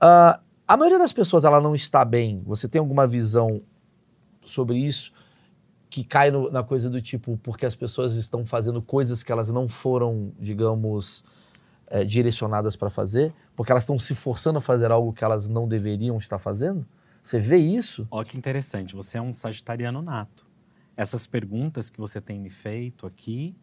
B: Ah, a maioria das pessoas, ela não está bem. Você tem alguma visão sobre isso? Que cai no- na coisa do tipo, porque as pessoas estão fazendo coisas que elas não foram, digamos, eh, direcionadas para fazer? Porque elas estão se forçando a fazer algo que elas não deveriam estar fazendo? Você vê isso?
A: Ó, que interessante, você é um sagitariano nato. Essas perguntas que você tem me feito aqui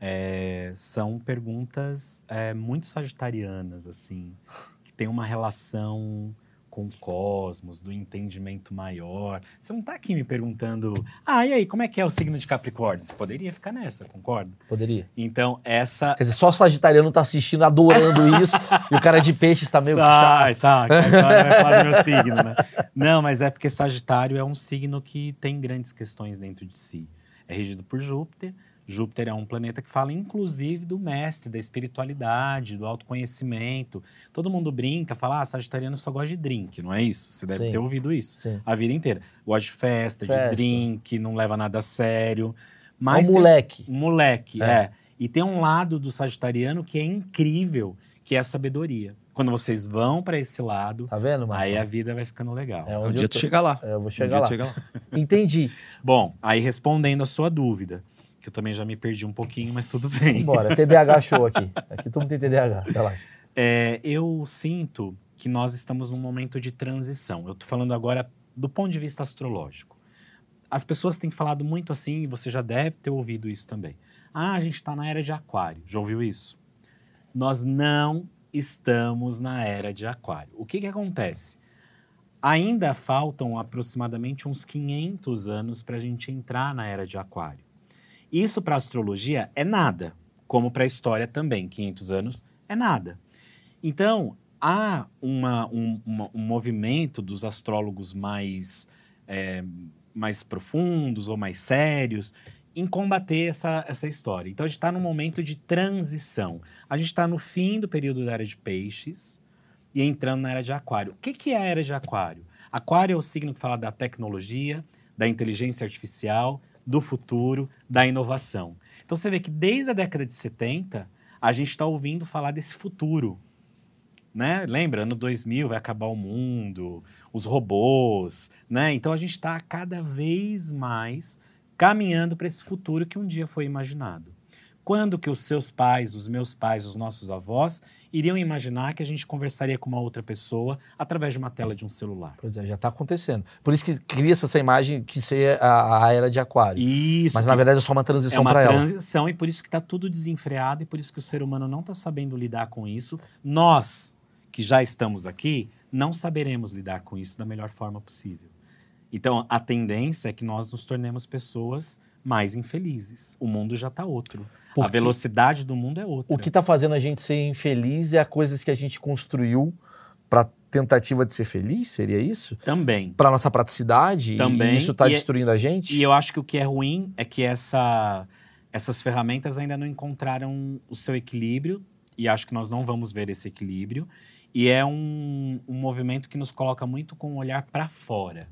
A: é, são perguntas é, muito sagitarianas, assim, que tem uma relação com o cosmos, do entendimento maior. Você não está aqui me perguntando, ah, e aí, como é que é o signo de Capricórnio? Você poderia ficar nessa, concorda?
B: Poderia.
A: Então, essa...
B: Quer dizer, só o Sagitariano tá assistindo, adorando isso, e o cara de peixe está meio que
A: Ah,
B: chato.
A: tá, que agora vai falar do meu signo, né? Não, mas é porque Sagitário é um signo que tem grandes questões dentro de si. É regido por Júpiter. Júpiter é um planeta que fala, inclusive, do mestre, da espiritualidade, do autoconhecimento. Todo mundo brinca, fala, ah, Sagitariano só gosta de drink, não é isso? Você deve
B: Sim.
A: ter ouvido isso
B: Sim.
A: a vida inteira. Gosta de festa,
B: Festa.
A: de drink, não leva nada a sério.
B: É
A: Mas
B: um
A: tem-
B: moleque.
A: um moleque,
B: É.
A: é. E tem um lado do sagitariano que é incrível, que é a sabedoria. Quando vocês vão para esse lado,
B: Tá vendo,
A: aí a vida vai ficando legal.
B: É
C: Um
B: onde
C: dia
B: eu
C: tu
B: tô.
C: chega lá.
B: É, eu vou
C: Um
B: chegar
C: dia
B: lá.
C: chega lá.
B: Entendi.
A: Bom, aí respondendo a sua dúvida, que eu também já me perdi um pouquinho, mas tudo bem.
B: Bora, TDAH show aqui. Aqui todo mundo tem TDAH, relaxa.
A: É, eu sinto que nós estamos num momento de transição. Eu estou falando agora do ponto de vista astrológico. As pessoas têm falado muito assim, e você já deve ter ouvido isso também. Ah, a gente está na era de Aquário. Já ouviu isso? Nós não estamos na era de Aquário. O que, que acontece? Ainda faltam aproximadamente uns 500 anos para a gente entrar na era de Aquário. Isso para astrologia é nada, como para a história também. 500 anos é nada. Então, há uma- um, uma- um movimento dos astrólogos mais, é, mais profundos ou mais sérios em combater essa, essa história. Então, a gente está num momento de transição. A gente está no fim do período da era de peixes e entrando na era de aquário. O que, que é a era de aquário? Aquário é o signo que fala da tecnologia, da inteligência artificial, do futuro, da inovação. Então, você vê que desde a década de 70, a gente está ouvindo falar desse futuro. Né? Lembra, ano 2000 vai acabar o mundo, os robôs, né? Então a gente está cada vez mais caminhando para esse futuro que um dia foi imaginado. Quando que os seus pais, os meus pais, os nossos avós iriam imaginar que a gente conversaria com uma outra pessoa através de uma tela de um celular?
B: Pois é, já está acontecendo. Por isso que cria-se essa imagem que seria a, a era de aquário.
A: Isso.
B: Mas na verdade é só uma transição
A: é uma
B: para ela.
A: transição e por isso que está tudo desenfreado e por isso que o ser humano não está sabendo lidar com isso. Nós, que já estamos aqui, não saberemos lidar com isso da melhor forma possível. Então, a tendência é que nós nos tornemos pessoas mais infelizes. O mundo já está outro.
B: Porque
A: A velocidade do mundo é outra.
B: O que está fazendo a gente ser infeliz é a coisas que a gente construiu para tentativa de ser feliz? Seria isso?
A: Também.
B: Para nossa praticidade?
A: Também.
B: Isso está
A: é-
B: destruindo a gente?
A: E eu acho que o que é ruim é que essa, essas ferramentas ainda não encontraram o seu equilíbrio, e acho que nós não vamos ver esse equilíbrio. E é um, um movimento que nos coloca muito com o olhar para fora.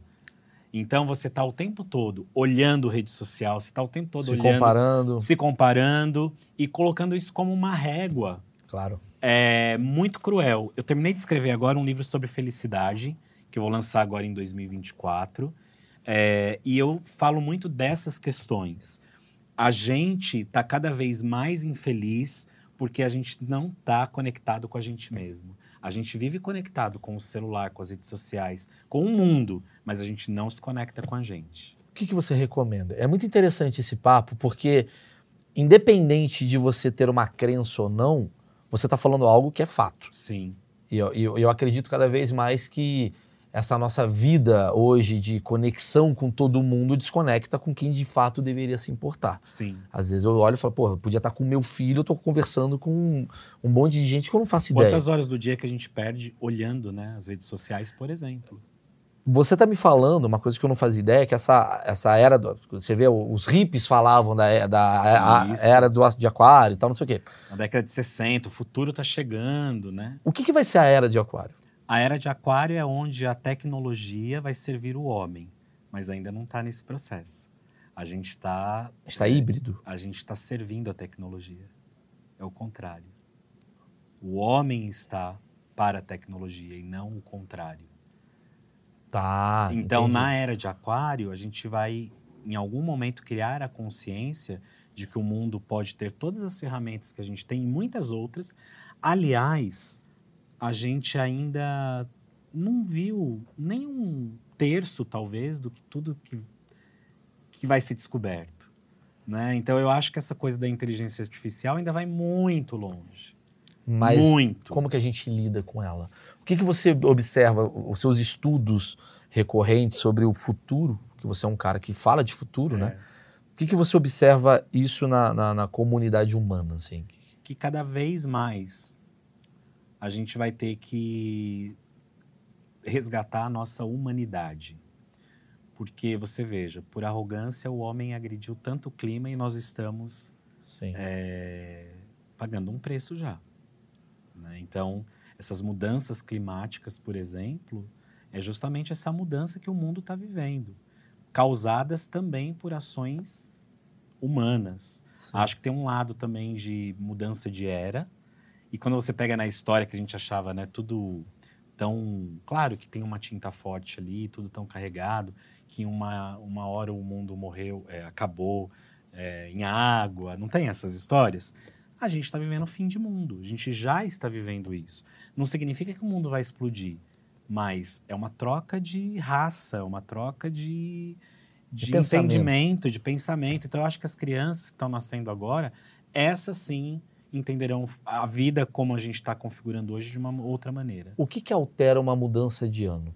A: Então você está o tempo todo olhando rede social, você está o tempo todo
B: se
A: olhando,
B: comparando.
A: se comparando e colocando isso como uma régua
B: Claro.
A: é muito cruel. Eu terminei de escrever agora um livro sobre felicidade, que eu vou lançar agora em 2024. é, e eu falo muito dessas questões. A gente está cada vez mais infeliz porque a gente não está conectado com a gente mesmo. A gente vive conectado com o celular, com as redes sociais, com o mundo, mas a gente não se conecta com a gente.
B: O que, que você recomenda? É muito interessante esse papo, porque independente de você ter uma crença ou não, você está falando algo que é fato.
A: Sim,
B: E eu, eu, eu acredito cada vez mais que essa nossa vida hoje de conexão com todo mundo desconecta com quem de fato deveria se importar.
A: sim.
B: Às vezes eu olho e falo, pô, eu podia estar com meu filho, eu tô conversando com um, um monte de gente que eu não faço ideia.
A: Quantas horas do dia que a gente perde olhando né, as redes sociais, por exemplo?
B: Você tá me falando uma coisa que eu não fazia ideia, que essa, essa era, do, você vê, os hippies falavam da, é- da a- era do, de aquário e tal, não sei o quê.
A: Na década de 60, o futuro está chegando, né?
B: O que, que vai ser a era de aquário?
A: A era de aquário é onde a tecnologia vai servir o homem, mas ainda não está nesse processo. A gente está
B: Está híbrido?
A: a gente está servindo a tecnologia. É o contrário. O homem está para a tecnologia e não o contrário.
B: Tá.
A: então,
B: entendi.
A: na era de aquário, a gente vai, em algum momento, criar a consciência de que o mundo pode ter todas as ferramentas que a gente tem e muitas outras. Aliás, a gente ainda não viu nem um terço, talvez, do que tudo que, que vai ser descoberto. Né? Então, eu acho que essa coisa da inteligência artificial ainda vai muito longe.
B: Mas
A: muito.
B: como que a gente lida com ela? O que, que você observa, os seus estudos recorrentes sobre o futuro, que você é um cara que fala de futuro, né? O que, que você observa isso na, na, na comunidade humana, assim?
A: que cada vez mais a gente vai ter que resgatar a nossa humanidade. Porque você veja, por arrogância o homem agrediu tanto o clima e nós estamos é, pagando um preço já. né? Então, essas mudanças climáticas, por exemplo, é justamente essa mudança que o mundo está vivendo, causadas também por ações humanas.
B: Sim.
A: Acho que tem um lado também de mudança de era. E quando você pega na história que a gente achava, né, tudo tão. Claro que tem uma tinta forte ali, tudo tão carregado, que uma, uma hora o mundo morreu, é, acabou é, em água, não tem essas histórias? A gente está vivendo o fim de mundo, a gente já está vivendo isso. Não significa que o mundo vai explodir, mas é uma troca de raça, é uma troca de,
B: De
A: de, entendimento, de pensamento. Então, eu acho que as crianças que estão nascendo agora, essas sim entenderão a vida como a gente está configurando hoje de uma outra maneira.
B: O que, que altera uma mudança de ano?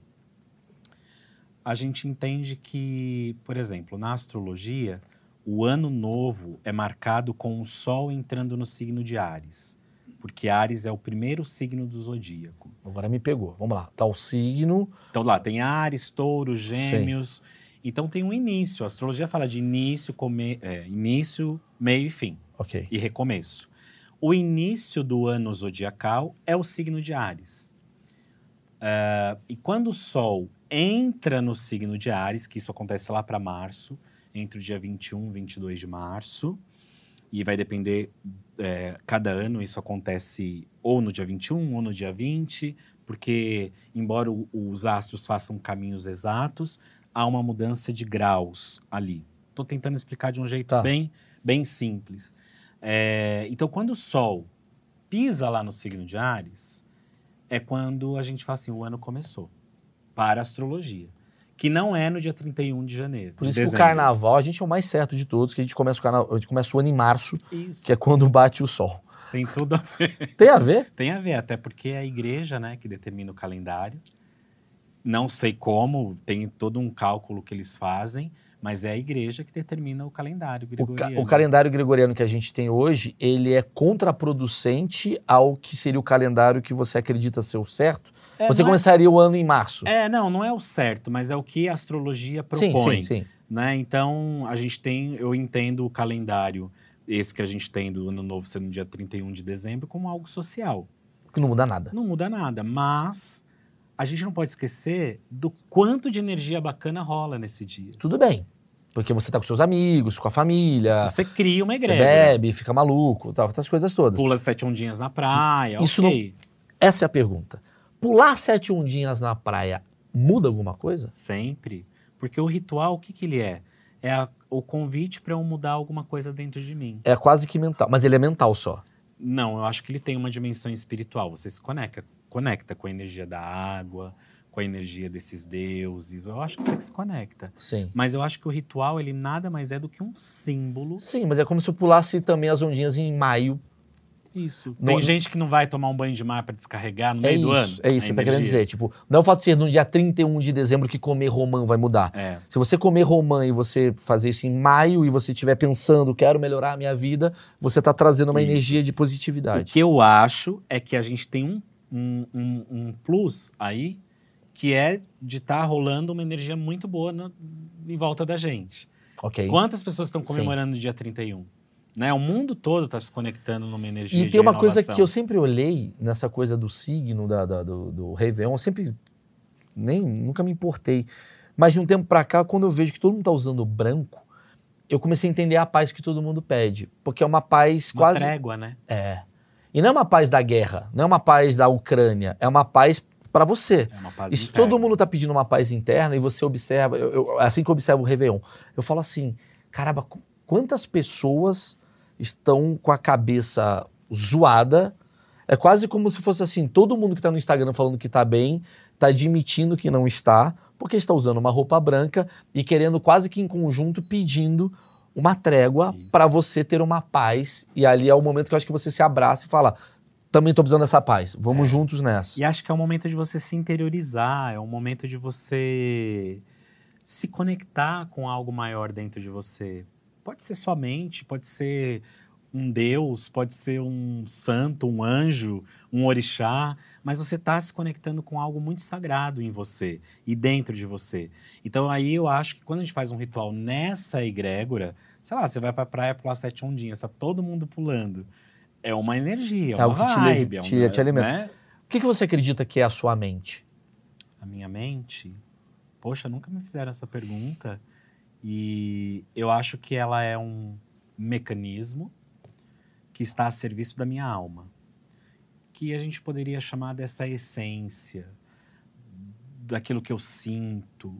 A: A gente entende que, por exemplo, na astrologia, o ano novo é marcado com o Sol entrando no signo de Ares, porque Ares é o primeiro signo do zodíaco.
B: Agora me pegou. Vamos lá. Tá o signo.
A: Então lá tem Ares, Touro, Gêmeos. Então tem um início. A astrologia fala de início, come... é, início, meio e fim.
B: Ok.
A: e recomeço. O início do ano zodiacal é o signo de Ares. Ah, e quando o Sol entra no signo de Ares, que isso acontece lá para março, entre o dia 21 e 22 de março, E vai depender, é, cada ano isso acontece ou no dia 21 ou no dia 20, porque, embora o- os astros façam caminhos exatos, há uma mudança de graus ali. Estou tentando explicar de um jeito
B: Tá.
A: bem, bem simples. É, então, quando o Sol pisa lá no signo de Ares, é quando a gente fala assim, o ano começou, para a astrologia. Que não é no dia 31 de janeiro.
B: Por
A: de
B: isso que o carnaval, a gente é o mais certo de todos, que a gente começa o, carnaval, a gente começa o ano em março,
A: Isso.
B: que é quando bate o sol.
A: Tem tudo a ver.
B: Tem a ver?
A: Tem a ver, até porque é a igreja, né, que determina o calendário. Não sei como, tem todo um cálculo que eles fazem, mas é a igreja que determina o calendário
B: O, ca-
A: gregoriano.
B: o calendário gregoriano que a gente tem hoje, ele é contraproducente ao que seria o calendário que você acredita ser o certo?
A: É,
B: você
A: é-
B: começaria o ano em março.
A: É, não, não é o certo, mas é o que a astrologia
B: sim,
A: propõe.
B: sim, sim.
A: né? Então, a gente tem, eu entendo o calendário, esse que a gente tem do Ano Novo sendo no dia 31 de dezembro, como algo social.
B: Que não muda nada.
A: Não muda nada, mas a gente não pode esquecer do quanto de energia bacana rola nesse dia.
B: Tudo bem. Porque você tá com seus amigos, com a família,
A: você cria uma
B: você
A: igreja,
B: bebe, fica maluco, tal, essas coisas todas.
A: pula sete ondinhas na praia,
B: Isso
A: ok.
B: Essa é a pergunta. Pular sete ondinhas na praia muda alguma coisa?
A: Sempre. Porque o ritual, o que, que ele é? É a- o convite para eu mudar alguma coisa dentro de mim.
B: É quase que mental, mas ele é mental só.
A: Não, eu acho que ele tem uma dimensão espiritual. Você se conecta, conecta com a energia da água, com a energia desses deuses. Eu acho que você se conecta.
B: Sim.
A: Mas eu acho que o ritual, ele nada mais é do que um símbolo.
B: Sim, mas é como se eu pulasse também as ondinhas em maio.
A: Isso.
B: Não-
A: Tem gente que não vai tomar um banho de mar para descarregar no
B: É
A: meio
B: isso,
A: do ano.
B: é isso você tá querendo dizer. Tipo, não é o fato de ser no dia 31 de dezembro que comer romã vai mudar.
A: É.
B: Se você comer romã e você fazer isso em maio e você estiver pensando, quero melhorar a minha vida, você tá trazendo uma
A: Isso.
B: energia de
A: O
B: positividade.
A: que eu acho é que a gente tem um, um, um, um plus aí, que é de estar rolando uma energia muito boa em volta da gente.
B: Ok.
A: Quantas pessoas estão
B: Sim.
A: comemorando o dia 31? Né? O mundo todo está se conectando numa energia
B: E
A: de
B: tem uma coisa
A: renovação.
B: que eu sempre olhei nessa coisa do signo, da, da- do, do Réveillon, eu sempre nem, nunca me importei. Mas de um tempo pra cá, quando eu vejo que todo mundo tá usando branco, eu comecei a entender a paz que todo mundo pede. Porque é uma paz
A: Uma
B: quase.
A: trégua, né?
B: É. E não é uma paz da guerra, não é uma paz da Ucrânia, é uma paz pra você.
A: É
B: E se todo mundo tá pedindo uma paz interna e você observa, eu- eu- assim que eu observo o Réveillon, eu falo assim, caramba, qu- quantas pessoas estão com a cabeça zoada? É quase como se fosse assim, todo mundo que tá no Instagram falando que tá bem, tá admitindo que não está, porque está usando uma roupa branca e querendo quase que em conjunto pedindo uma trégua pra você ter uma paz. E ali é o momento que eu acho que você se abraça e fala, também tô precisando dessa paz, vamos
A: É.
B: juntos nessa.
A: E acho que é um momento de você se interiorizar, é um momento de você se conectar com algo maior dentro de você. Pode ser sua mente, pode ser um Deus, pode ser um santo, um anjo, um orixá, mas você está se conectando com algo muito sagrado em você e dentro de você. Então aí eu acho que quando a gente faz um ritual nessa egrégora, sei lá, você vai pra praia pular sete ondinhas, tá todo mundo pulando. É uma energia, é
B: É
A: uma
B: algo que te
A: vibe, é
B: te-
A: uma-
B: te alimenta.
A: né?
B: O que, que você acredita que é a sua mente?
A: a minha mente? Poxa, nunca me fizeram essa pergunta. E eu acho que ela é um mecanismo que está a serviço da minha alma. Que a gente poderia chamar dessa essência, daquilo que eu sinto,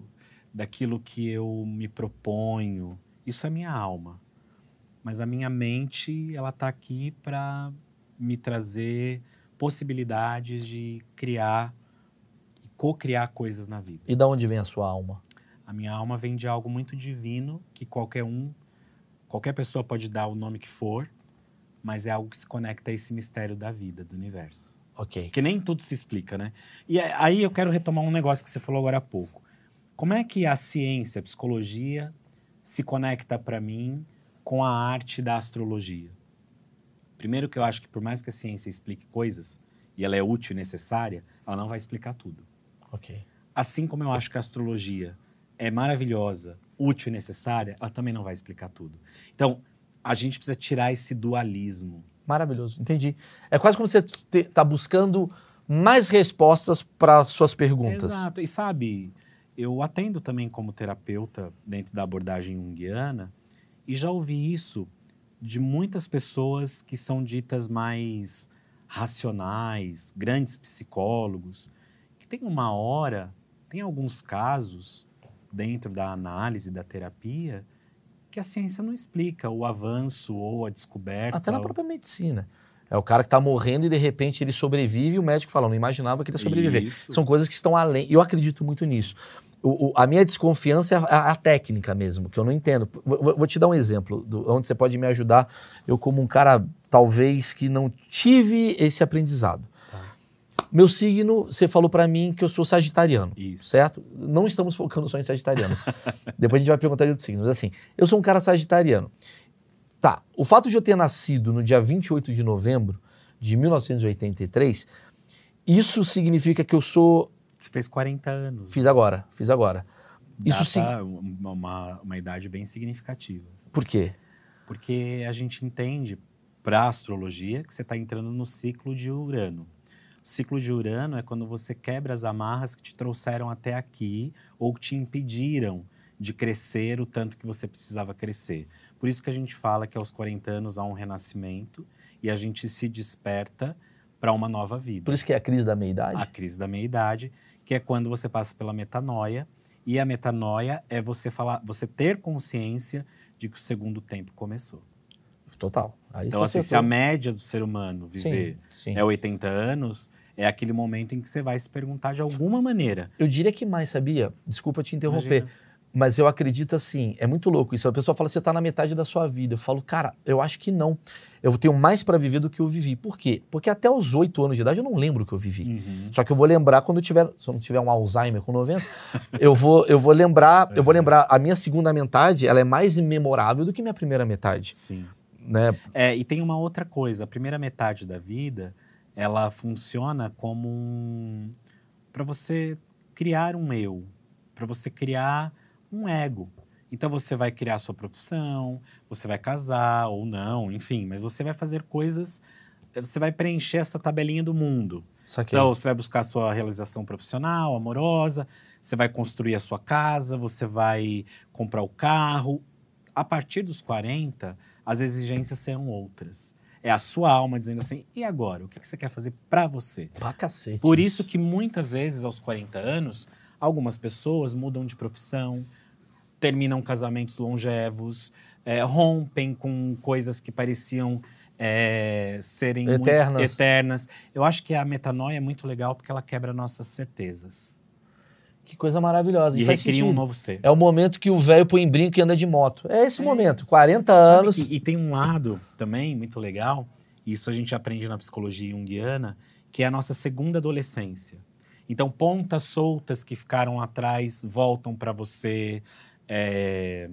A: daquilo que eu me proponho. Isso é minha alma. Mas a minha mente, ela está aqui para me trazer possibilidades de criar e co-criar coisas na vida.
B: E da onde vem a sua alma?
A: A minha alma vem de algo muito divino que qualquer um, qualquer pessoa pode dar o nome que for, mas é algo que se conecta a esse mistério da vida, do universo.
B: Ok.
A: Porque nem tudo se explica, né? E aí eu quero retomar um negócio que você falou agora há pouco. Como é que a ciência, a psicologia, se conecta para mim com a arte da astrologia? Primeiro que eu acho que por mais que a ciência explique coisas, e ela é útil e necessária, ela não vai explicar tudo.
B: Ok.
A: Assim como eu acho que a astrologia é maravilhosa, útil e necessária, ela também não vai explicar tudo. Então, a gente precisa tirar esse dualismo.
B: Maravilhoso, entendi. É quase como você está buscando mais respostas para suas perguntas.
A: Exato. E sabe, eu atendo também como terapeuta dentro da abordagem junguiana e já ouvi isso de muitas pessoas que são ditas mais racionais, grandes psicólogos, que tem uma hora, tem alguns casos dentro da análise da terapia que a ciência não explica o avanço ou a descoberta.
B: Até na própria medicina. É o cara que está morrendo e de repente ele sobrevive e o médico fala, não imaginava que ele ia sobreviver.
A: Isso.
B: São coisas que estão além. Eu acredito muito nisso. O- o- a minha desconfiança é a, a técnica mesmo, que eu não entendo. Vou, vou- te dar um exemplo, do- onde você pode me ajudar. Eu, como um cara, talvez, que não tive esse aprendizado. Meu signo, você falou pra mim que eu sou sagitariano,
A: Isso.
B: certo? Não estamos focando só em sagitarianos. Depois a gente vai perguntar de outros signos. Mas assim, eu sou um cara sagitariano. Tá, o fato de eu ter nascido no dia 28 de novembro de 1983, isso significa que eu sou
A: Você fez 40 anos.
B: Fiz agora, fiz agora. Isso sim.
A: Uma, uma, uma idade bem significativa.
B: Por quê?
A: Porque a gente entende, para a astrologia, que você está entrando no ciclo de Urano. O ciclo de Urano é quando você quebra as amarras que te trouxeram até aqui ou que te impediram de crescer o tanto que você precisava crescer. Por isso que a gente fala que aos 40 anos há um renascimento e a gente se desperta para uma nova vida
B: Por isso que é a crise da meia-idade?
A: a crise da meia-idade, que é quando você passa pela metanoia, e a metanoia é você falar, você ter consciência de que o segundo tempo começou.
B: Total. Aí
A: Então, assim, se a média do ser humano viver
B: Sim, sim.
A: é 80 anos, é aquele momento em que você vai se perguntar de alguma maneira.
B: Eu diria que mais, sabia? Desculpa te interromper.
A: Imagina.
B: Mas eu acredito assim, é muito louco isso. A pessoa fala, você tá na metade da sua vida. Eu falo, cara, eu acho que não. Eu tenho mais para viver do que eu vivi. Por quê? Porque até os oito anos de idade eu não lembro o que eu vivi.
A: Uhum.
B: Só que eu vou lembrar quando eu tiver, se eu não tiver um Alzheimer com 90, eu vou, eu vou lembrar, eu vou lembrar, a minha segunda metade, ela é mais memorável do que minha primeira metade,
A: Sim.
B: né?
A: É, e tem uma outra coisa. A primeira metade da vida, ela funciona como um... para você criar um eu, para você criar um ego. Então você vai criar sua profissão, você vai casar ou não, enfim, mas você vai fazer coisas, você vai preencher essa tabelinha do mundo. Então, você vai buscar a sua realização profissional, amorosa, você vai construir a sua casa, você vai comprar o carro. A partir dos 40, as exigências serão outras. É a sua alma dizendo assim: e agora? O que que você quer fazer para você?
B: Pra cacete.
A: Por isso que muitas vezes, aos 40 anos, algumas pessoas mudam de profissão, terminam casamentos longevos, é, rompem com coisas que pareciam é, serem
B: Eternas.
A: eternas. Eu acho que a metanoia é muito legal porque ela quebra nossas certezas
B: Que coisa maravilhosa.
A: e
B: faz
A: recria um novo ser.
B: É o momento que o velho põe brinco e anda de moto. É esse
A: É
B: momento.
A: isso.
B: 40
A: Sabe
B: anos.
A: que- e tem um lado também muito legal, e isso a gente aprende na psicologia junguiana, que é a nossa segunda adolescência. Então, pontas soltas que ficaram atrás voltam para você é,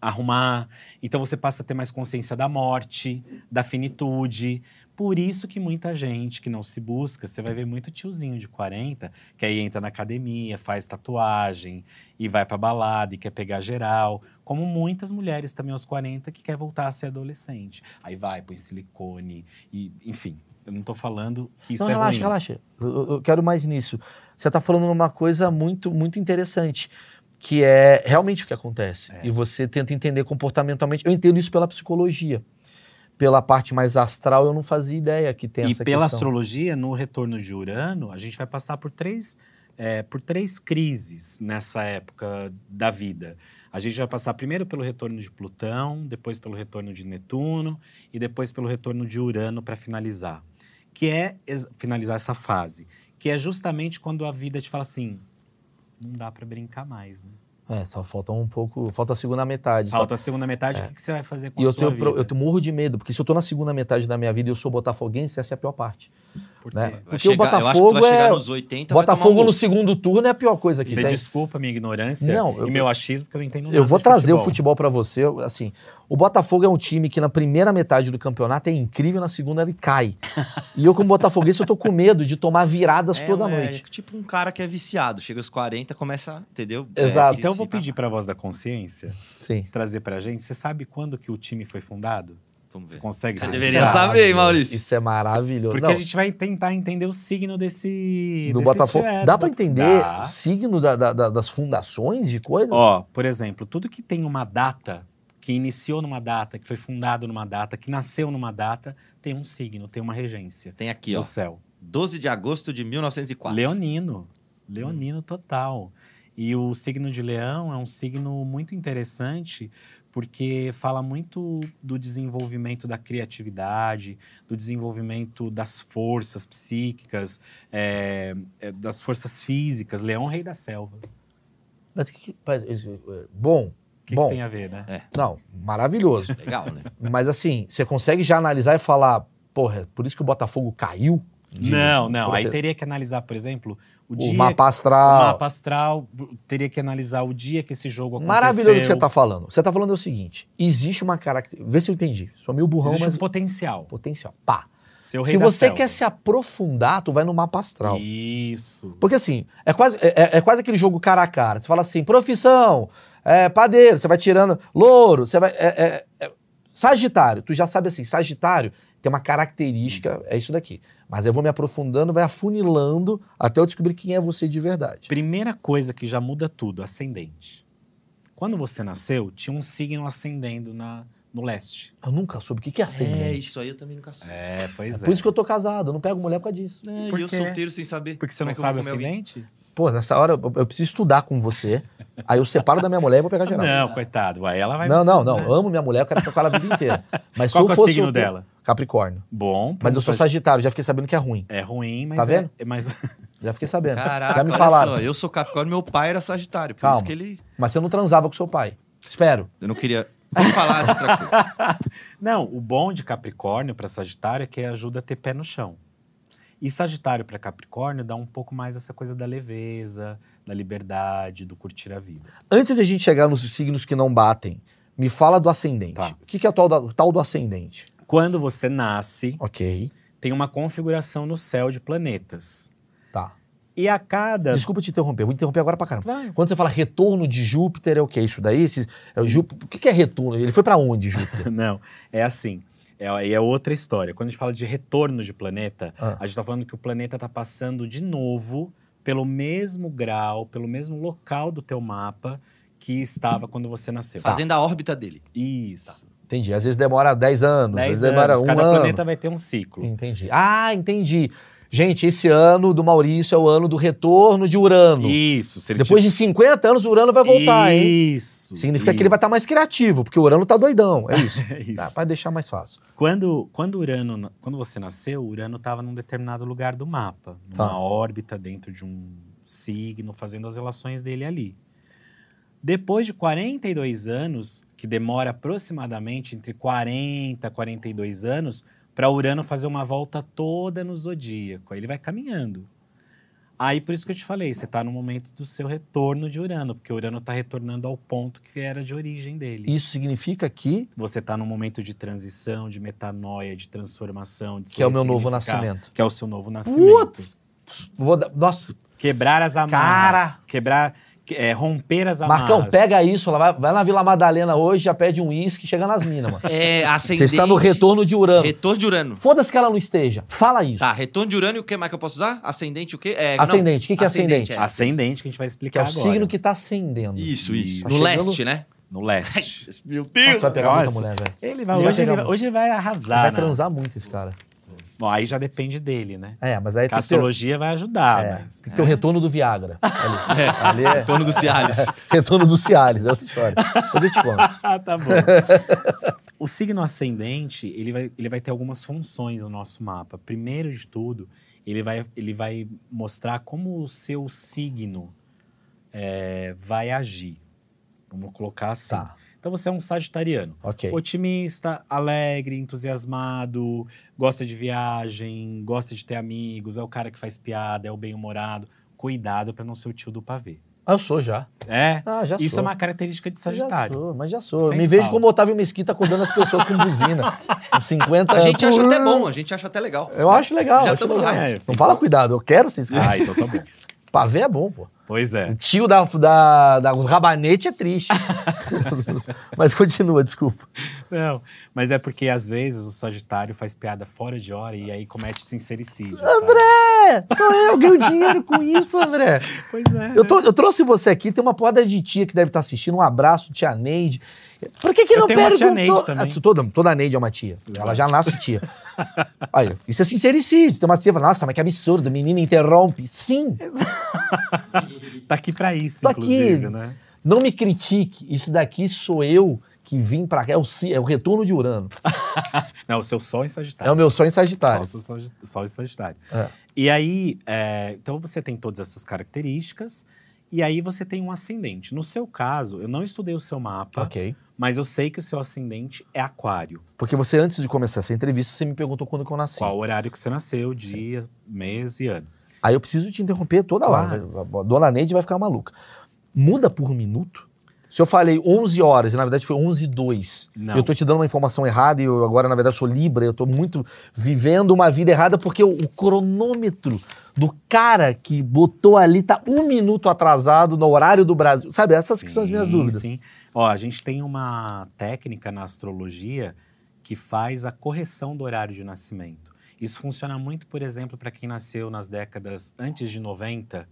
A: arrumar. Então, você passa a ter mais consciência da morte, da finitude. Por isso que muita gente que não se busca, você vai ver muito tiozinho de 40, que aí entra na academia, faz tatuagem e vai pra balada e quer pegar geral. Como muitas mulheres também aos 40 que quer voltar a ser adolescente. Aí vai, põe silicone e, enfim. Eu não tô falando que isso
B: não,
A: é
B: relaxa,
A: ruim.
B: relaxa. Eu, eu- quero mais nisso. Você está falando uma coisa muito, muito interessante, que é realmente o que acontece.
A: É.
B: E você tenta entender comportamentalmente. Eu entendo isso pela psicologia. Pela parte mais astral, eu não fazia ideia que tem
A: E
B: essa
A: pela
B: questão.
A: astrologia, no retorno de Urano, a gente vai passar por três, é, por três crises nessa época da vida. A gente vai passar primeiro pelo retorno de Plutão, depois pelo retorno de Netuno e depois pelo retorno de Urano para finalizar. Que é finalizar essa fase, que é justamente quando a vida te fala assim, não dá para brincar mais, né?
B: É, só falta um pouco. Falta a segunda metade.
A: Falta a segunda metade, o que, que você vai fazer com
B: É. E
A: a
B: eu
A: sua
B: tenho,
A: vida?
B: eu morro de medo, porque se eu tô na segunda metade da minha vida e eu sou botafoguense, essa é a pior parte.
A: Por
B: né? Porque
C: chegar-
B: o Botafogo
C: eu acho que tu vai chegar
B: é-
C: nos 80, vai tomar
B: Botafogo
C: um
B: no segundo turno é a pior coisa que
A: Você
B: tem.
A: desculpa a minha ignorância
B: Não, eu-
A: e meu achismo, porque eu não entendo nada
B: Eu vou
A: de
B: trazer o futebol pra você. Assim, o Botafogo é um time que na primeira metade do campeonato é incrível, na segunda ele cai. e eu, como botafoguense, eu tô com medo de tomar viradas
C: É,
B: toda
C: é,
B: noite.
C: tipo um cara que é viciado. Chega aos 40, começa, entendeu?
B: Exato.
C: se-
A: Então eu vou pedir para a voz da consciência
B: Sim.
A: trazer pra gente. Você sabe quando que o time foi fundado?
C: Vamos
A: Você
C: ver.
A: consegue
C: Você deveria saber, hein, Maurício?
B: Isso é maravilhoso.
A: Porque
B: Não,
A: a gente vai tentar entender o signo desse.
B: do
A: desse
B: Botafogo.
A: é,
B: Dá
A: Bota-
B: entender
A: Dá.
B: o signo da- da- da- das fundações de coisas?
A: Ó, por exemplo, tudo que tem uma data que iniciou numa data, que foi fundado numa data, que nasceu numa data, tem um signo, tem uma regência.
C: Tem aqui,
A: o
C: ó.
A: céu.
C: 12 de agosto de 1904.
A: Leonino. Leonino total. E o signo de Leão é um signo muito interessante porque fala muito do desenvolvimento da criatividade, do desenvolvimento das forças psíquicas, é, é, das forças físicas. Leão, rei da selva.
B: Mas que, que, é, bom,
A: O que,
B: bom.
A: que tem a ver, né?
B: Não, maravilhoso.
C: Legal, né?
B: Mas assim, você consegue já analisar e falar, porra, por isso que o Botafogo caiu? De-
A: Não, não. Aí teria que analisar, por exemplo, o,
B: o
A: dia.
B: mapa
A: o
B: astral.
A: mapa astral, teria que analisar o dia que esse jogo aconteceu.
B: Maravilhoso o que você tá falando. Você tá falando é o seguinte: existe uma característica. Vê se eu entendi. Sou meio burrão,
A: Existe
B: mas.
A: um potencial.
B: Potencial. Pá.
A: Seu
B: Se você
A: selva.
B: quer se aprofundar, tu vai no mapa astral.
A: Isso.
B: Porque assim, é quase, é, é- é quase aquele jogo cara a cara. Você fala assim, profissão, é, padeiro, você vai tirando louro, você vai. é- é- é- sagitário, tu já sabe assim, Sagitário tem uma característica, é isso daqui. Mas eu vou me aprofundando, vai afunilando até eu descobrir quem é você de verdade.
A: Primeira coisa que já muda tudo, ascendente. Quando você nasceu, tinha um signo ascendendo na, no leste.
B: Eu nunca soube o que que é
C: É,
B: ascendente.
C: isso aí eu também nunca soube.
A: É, pois é.
B: Por isso que eu tô casado, eu não pego mulher por causa disso.
C: É,
A: Por
C: e eu solteiro sem saber.
A: Porque você não
C: é eu
A: sabe
C: alguém?
A: ascendente?
B: Pô, nessa hora eu, eu preciso estudar com você, aí eu separo da minha mulher e vou pegar geral.
A: Não, coitado. Aí ela vai
B: não, não, não,
A: né?
B: eu amo minha mulher, eu quero ficar com ela a vida inteira. Mas
A: Qual
B: se
A: que é
B: eu
A: o
B: fosse
A: signo
B: solteiro-
A: dela?
B: Capricórnio.
A: Bom.
B: Mas eu sou
A: Sag-
B: Sagitário, já fiquei sabendo que é ruim.
A: É ruim, mas
B: Tá
A: é-
B: vendo?
A: é, mas
B: Já fiquei sabendo.
C: Caraca,
B: já me
C: olha
B: falaram.
C: só, eu sou Capricórnio, meu pai era Sagitário. Por
B: Calma.
C: isso que ele...
B: Mas você não transava com seu pai. Espero.
C: Eu não queria... Vamos falar de outra coisa.
A: Não, o bom de Capricórnio para Sagitário é que ajuda a ter pé no chão. E Sagitário para Capricórnio dá um pouco mais essa coisa da leveza, da liberdade, do curtir a vida.
B: Antes de a gente chegar nos signos que não batem, me fala do ascendente.
A: Tá.
B: O que, que é o tal, da- o tal do ascendente?
A: Quando você nasce,
B: Ok.
A: tem uma configuração no céu de planetas.
B: Tá.
A: E a cada.
B: Desculpa te interromper, vou interromper agora pra caramba.
A: Vai.
B: Quando você fala retorno de Júpiter, é o que? Isso daí? Esse- é o, o que, que é retorno? Ele foi pra onde, Júpiter?
A: Não, é assim. É, é outra história. Quando a gente fala de retorno de planeta,
B: Ah.
A: a gente está falando que o planeta está passando de novo pelo mesmo grau, pelo mesmo local do teu mapa que estava quando você nasceu.
C: Fazendo a órbita dele.
A: Isso.
B: Entendi. Às vezes demora 10 anos, às
A: 10
B: vezes demora
A: anos.
B: um
A: Cada
B: ano.
A: planeta vai ter um ciclo.
B: Entendi. Ah, entendi. Gente, esse ano do Maurício é o ano do retorno de Urano.
A: Isso.
B: Depois de 50 anos, o Urano vai voltar, hein?
A: Isso.
B: Significa que ele vai estar mais criativo, porque o Urano tá doidão. É isso.
A: É isso.
B: Tá, vai deixar mais fácil.
A: Quando, quando, Urano, quando você nasceu, Urano estava num determinado lugar do mapa, numa
B: Tá.
A: órbita dentro de um signo, fazendo as relações dele ali. Depois de 42 anos, que demora aproximadamente entre 40 e 42 anos, para Urano fazer uma volta toda no zodíaco. Aí ele vai caminhando. Aí por isso que eu te falei, você está no momento do seu retorno de Urano, porque Urano está retornando ao ponto que era de origem dele.
B: Isso significa que,
A: Você está num momento de transição, de metanoia, de transformação, de
B: que é o meu novo nascimento.
A: Que é o seu novo nascimento.
B: Putz! Vou Nossa,
A: Quebrar as amarras.
B: Cara!
A: Quebrar, que- é, romper as amarras.
B: Marcão, pega isso, vai, vai na Vila Madalena hoje, já pede um uísque, chega nas minas, mano.
C: É,
B: Você
C: ascendente...
B: está no retorno de Urano.
C: Retorno de Urano.
B: Foda-se que ela não esteja. Fala isso.
C: Tá, retorno de Urano e o que mais que eu posso usar? Ascendente o quê? É,
B: Ascendente, o que que é ascendente?
C: é.
A: Ascendente, que a gente vai explicar
B: é o
A: agora.
B: signo que tá ascendendo.
C: Isso, isso.
B: Tá
C: No
B: chegando-
C: leste, né?
A: No leste.
C: Meu
B: Nossa,
C: Deus!
B: vai pegar muita
A: Nossa.
B: mulher, velho.
A: Ele vai,
B: Ele vai
A: hoje, ele
B: pegar-
A: vai, hoje ele vai
B: Ele
A: arrasar.
B: vai
A: né?
B: transar muito esse cara.
A: Bom, aí já depende dele, né?
B: É, mas aí
A: A
B: tem que, ter,
A: astrologia vai ajudar,
B: é,
A: mas...
B: tem que ter o retorno do Viagra. Ali, ali é
C: Retorno do Cialis.
B: retorno do Cialis, é outra história. Eu te conto.
A: Ah, tá bom. o signo ascendente, ele vai, ele vai ter algumas funções no nosso mapa. Primeiro de tudo, ele vai, ele vai mostrar como o seu signo é, vai agir. Vamos colocar assim.
B: Tá,
A: Então você é um sagitariano.
B: ok.
A: Otimista, alegre, entusiasmado, gosta de viagem, gosta de ter amigos, é o cara que faz piada, é o bem-humorado. Cuidado para não ser o tio do pavê.
B: Ah, eu sou já.
A: É,
B: Ah, já
A: isso
B: sou.
A: é uma característica de
B: Já
A: Sagitário.
B: sou, mas já sou. Eu
A: Sem
B: me vejo como Otávio Mesquita acordando as pessoas com buzina. Com 50
C: A gente
B: anos.
C: acha até bom, a gente acha até legal.
B: Eu acho legal.
C: Já
B: acho legal. Não fala cuidado, eu quero ser inscrito.
A: Ah, então tá bom.
B: Pavê é bom, pô.
A: Pois é.
B: O tio da, da, da rabanete é triste. mas continua, desculpa.
A: Não, mas é porque às vezes o Sagitário faz piada fora de hora e aí comete sincericídio. sabe?
B: André! É, sou eu, ganho dinheiro com isso, André.
A: Pois é.
B: Eu, tô- eu trouxe você aqui, tem uma porrada de tia que deve estar assistindo. Um abraço, tia Neide. Por que que
A: Eu
B: não
A: tenho uma tia
B: perguntou?
A: Neide também.
B: Ah, toda, toda Neide é uma tia. Ela já nasce tia. Aí, isso é sincericídio. Tem uma tia que fala, nossa, mas que absurdo, menina interrompe. Sim,
A: Tá aqui pra isso,
B: Tô aqui.
A: inclusive, né?
B: não me critique. Isso daqui sou eu que vim pra cá. É o, é o retorno de Urano.
A: Não, o seu sol em
B: É
A: Sagitário.
B: o meu sonho em Sagitário.
A: Sol, sol, sol em Sagitário.
B: É.
A: E aí, é, então você tem todas essas características, e aí você tem um ascendente. No seu caso, eu não estudei o seu mapa,
B: Ok.
A: mas eu sei que o seu ascendente é aquário.
B: Porque você, antes de começar essa entrevista, você me perguntou quando que eu nasci.
A: Qual horário que você nasceu, dia, mês e ano.
B: Aí eu preciso te interromper toda
A: Claro.
B: hora. A Dona Neide vai ficar maluca. Muda por minuto? Se eu falei 11 horas e na verdade foi 11 e 2,
A: Não.
B: eu tô te dando uma informação errada e eu agora na verdade sou Libra, eu tô muito vivendo uma vida errada porque o, o cronômetro do cara que botou ali tá um minuto atrasado no horário do Brasil. Sabe, essas que são as minhas dúvidas.
A: Sim. Ó, a gente tem uma técnica na astrologia que faz a correção do horário de nascimento. Isso funciona muito, por exemplo, para quem nasceu nas décadas antes de 90,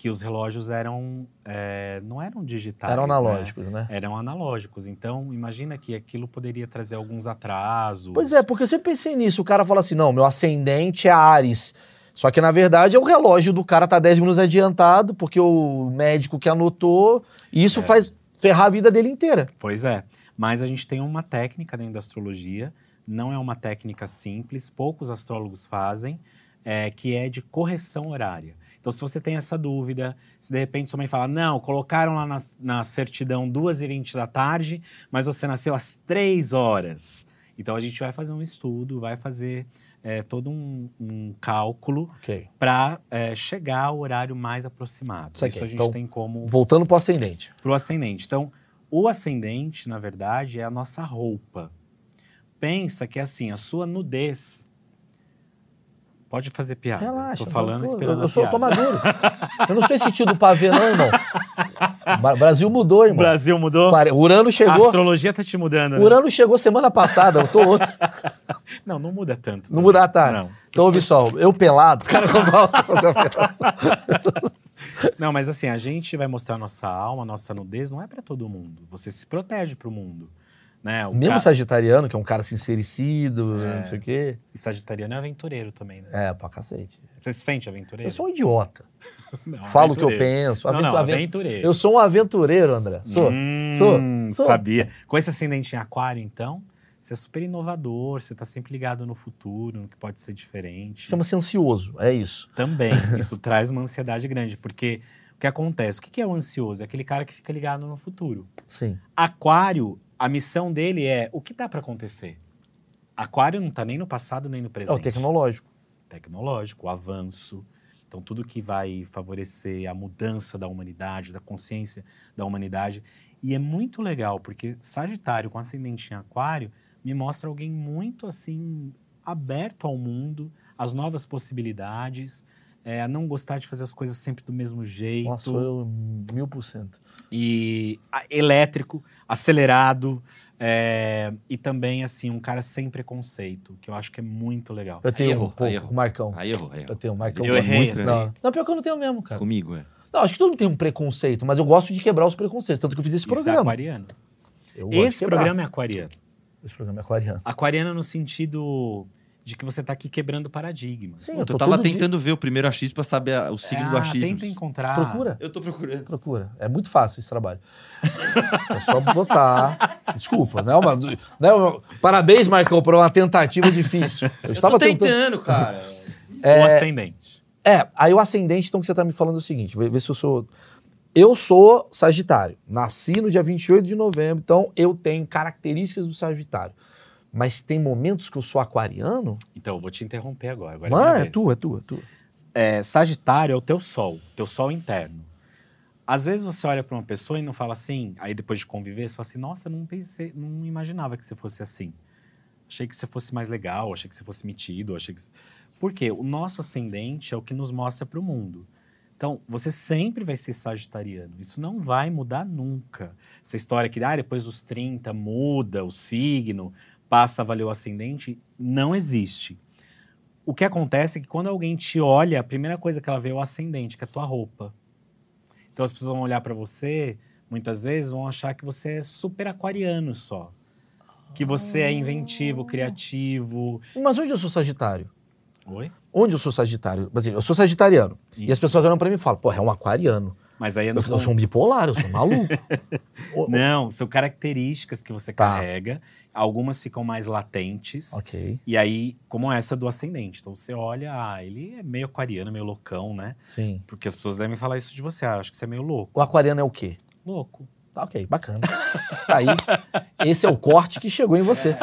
A: que os relógios eram é, não eram digitais.
B: Eram
A: né?
B: analógicos, né?
A: Eram analógicos. Então, imagina que aquilo poderia trazer alguns atrasos.
B: Pois é, porque eu sempre pensei nisso. O cara fala assim: não, meu ascendente é Ares. Só que na verdade é o relógio do cara tá 10 minutos adiantado, porque o médico que anotou, e isso
A: É.
B: faz ferrar a vida dele inteira.
A: Pois é. Mas a gente tem uma técnica dentro da astrologia, não é uma técnica simples, poucos astrólogos fazem, é, que é de correção horária. Então, se você tem essa dúvida, se de repente sua mãe fala, não, colocaram lá na, na certidão 2h20 da tarde, mas você nasceu às 3 horas. Então, a gente vai fazer um estudo, vai fazer é, todo um, um cálculo
B: Ok.
A: para chegar ao horário mais aproximado.
B: Isso
A: Isso a gente
B: então,
A: tem como
B: Voltando pro ascendente.
A: para o ascendente. Então, o ascendente, na verdade, é a nossa roupa. Pensa que assim, a sua nudez. Pode fazer piada.
B: Relaxa.
A: Tô falando
B: pô,
A: esperando
B: Eu, eu
A: a
B: sou eu tô
A: piada.
B: maduro. eu não sou esse tio do pavê, não, irmão. Brasil mudou, irmão.
A: Brasil mudou?
B: Urano
A: A
B: chegou.
A: astrologia tá te mudando. né?
B: Urano chegou semana passada, eu tô outro.
A: Não, não muda tanto.
B: Não muda, tá?
A: Não.
B: Então ouve só, eu pelado, cara, eu volto.
A: Não, mas assim, a gente vai mostrar nossa alma, nossa nudez, não é para todo mundo. Você se protege pro mundo. Né? O
B: Mesmo
A: ca-
B: sagitariano, que é um cara sincericido,
A: É.
B: não sei o quê.
A: E Sagitariano é aventureiro também, né?
B: É, pra cacete.
A: Você se sente aventureiro?
B: Eu sou um idiota.
A: Não,
B: Falo o que eu penso.
A: Não,
B: aventu-
A: não,
B: aventu-
A: aventureiro.
B: Eu sou um aventureiro, André. Sou.
A: Hum,
B: sou. Sou.
A: Sabia. Com esse ascendente em aquário, então, você é super inovador, você tá sempre ligado no futuro, no que pode ser diferente.
B: Chama-se ansioso, é isso.
A: Também, isso traz uma ansiedade grande, porque o que acontece? O que que é o ansioso? É aquele cara que fica ligado no futuro.
B: Sim.
A: Aquário, a missão dele é o que dá para acontecer. Aquário não tá nem no passado nem no
B: É
A: presente.
B: o tecnológico.
A: Tecnológico, o avanço. Então, tudo que vai favorecer a mudança da humanidade, da consciência da humanidade. E é muito legal, porque Sagitário com ascendente em Aquário me mostra alguém muito assim, aberto ao mundo, às novas possibilidades, é, a não gostar de fazer as coisas sempre do mesmo jeito.
B: Nossa, sou eu mil por cento.
A: E a- elétrico, acelerado, é, e também assim um cara sem preconceito, que eu acho que é muito legal.
B: Eu tenho
C: errou,
B: um pouco, o Marcão.
C: Aí errou, aí
B: Eu tenho, o Marcão.
A: Eu
B: tem
A: errei,
B: muito, não. não, pior que eu não tenho mesmo, cara.
C: Comigo, é.
B: Não, acho que todo mundo tem um preconceito, mas eu gosto de quebrar os preconceitos. Tanto que eu fiz esse
A: Isso é
B: programa.
A: aquariano.
B: Eu gosto de
A: Esse programa é aquariano.
B: Esse programa é aquariano.
A: Aquariano no sentido de que você tá aqui quebrando paradigmas.
B: Sim,
C: Eu,
B: eu
C: tava
B: todo dia-
C: tentando ver o primeiro achismo pra saber a- o signo do
A: ah,
C: achismo.
A: Tenta encontrar.
B: Procura.
C: Eu tô procurando.
B: Procura. É muito fácil esse trabalho. É só botar. Desculpa, não é uma. Não é uma- Parabéns, Marcão, por uma tentativa difícil. Eu
C: Eu
B: estava
C: tô
B: tentando.
C: tentando, cara.
A: O ascendente.
B: É, aí o ascendente, então, que você tá me falando é o seguinte: vê, vê se eu sou. Eu sou Sagitário. Nasci no dia 28 de novembro, então eu tenho características do Sagitário. Mas tem momentos que eu sou aquariano?
A: Então, eu vou te interromper agora. agora
B: Mano,
A: minha
B: é
A: vez.
B: tu, é tu, é tu.
A: É, Sagitário é o teu sol, teu sol interno. Às vezes você olha para uma pessoa e não fala assim, aí depois de conviver, você fala assim, nossa, eu não pensei, não imaginava que você fosse assim. Achei que você fosse mais legal, achei que você fosse metido, achei que... Por quê? O nosso ascendente é o que nos mostra para o mundo. Então, você sempre vai ser sagitariano. Isso não vai mudar nunca. Essa história que ah, depois dos 30 muda o signo, passa a valer o ascendente, não existe. O que acontece é que quando alguém te olha, a primeira coisa que ela vê é o ascendente, que é a tua roupa. Então as pessoas vão olhar para você, muitas vezes vão achar que você é super aquariano só. Que você é inventivo, criativo.
B: Mas onde eu sou Sagitário?
A: Oi?
B: Onde eu sou Sagitário? Por exemplo, eu sou Sagitariano. E as
A: Isso.
B: pessoas olham pra mim e falam, porra, é um aquariano.
A: Mas aí é
B: Eu,
A: no
B: eu sou um bipolar, eu sou maluco.
A: Não, são características que você
B: Tá.
A: carrega. Algumas ficam mais latentes.
B: Ok,
A: E aí, como essa do ascendente. Então você olha, ah, ele é meio aquariano, meio loucão, né?
B: sim.
A: Porque as pesas devem falar isso de você. Ah, acho que você é meio louco.
B: O aquariano é o quê?
A: Louco.
B: Tá, ok, bacana. Tá aí, esse é o corte que chegou em você.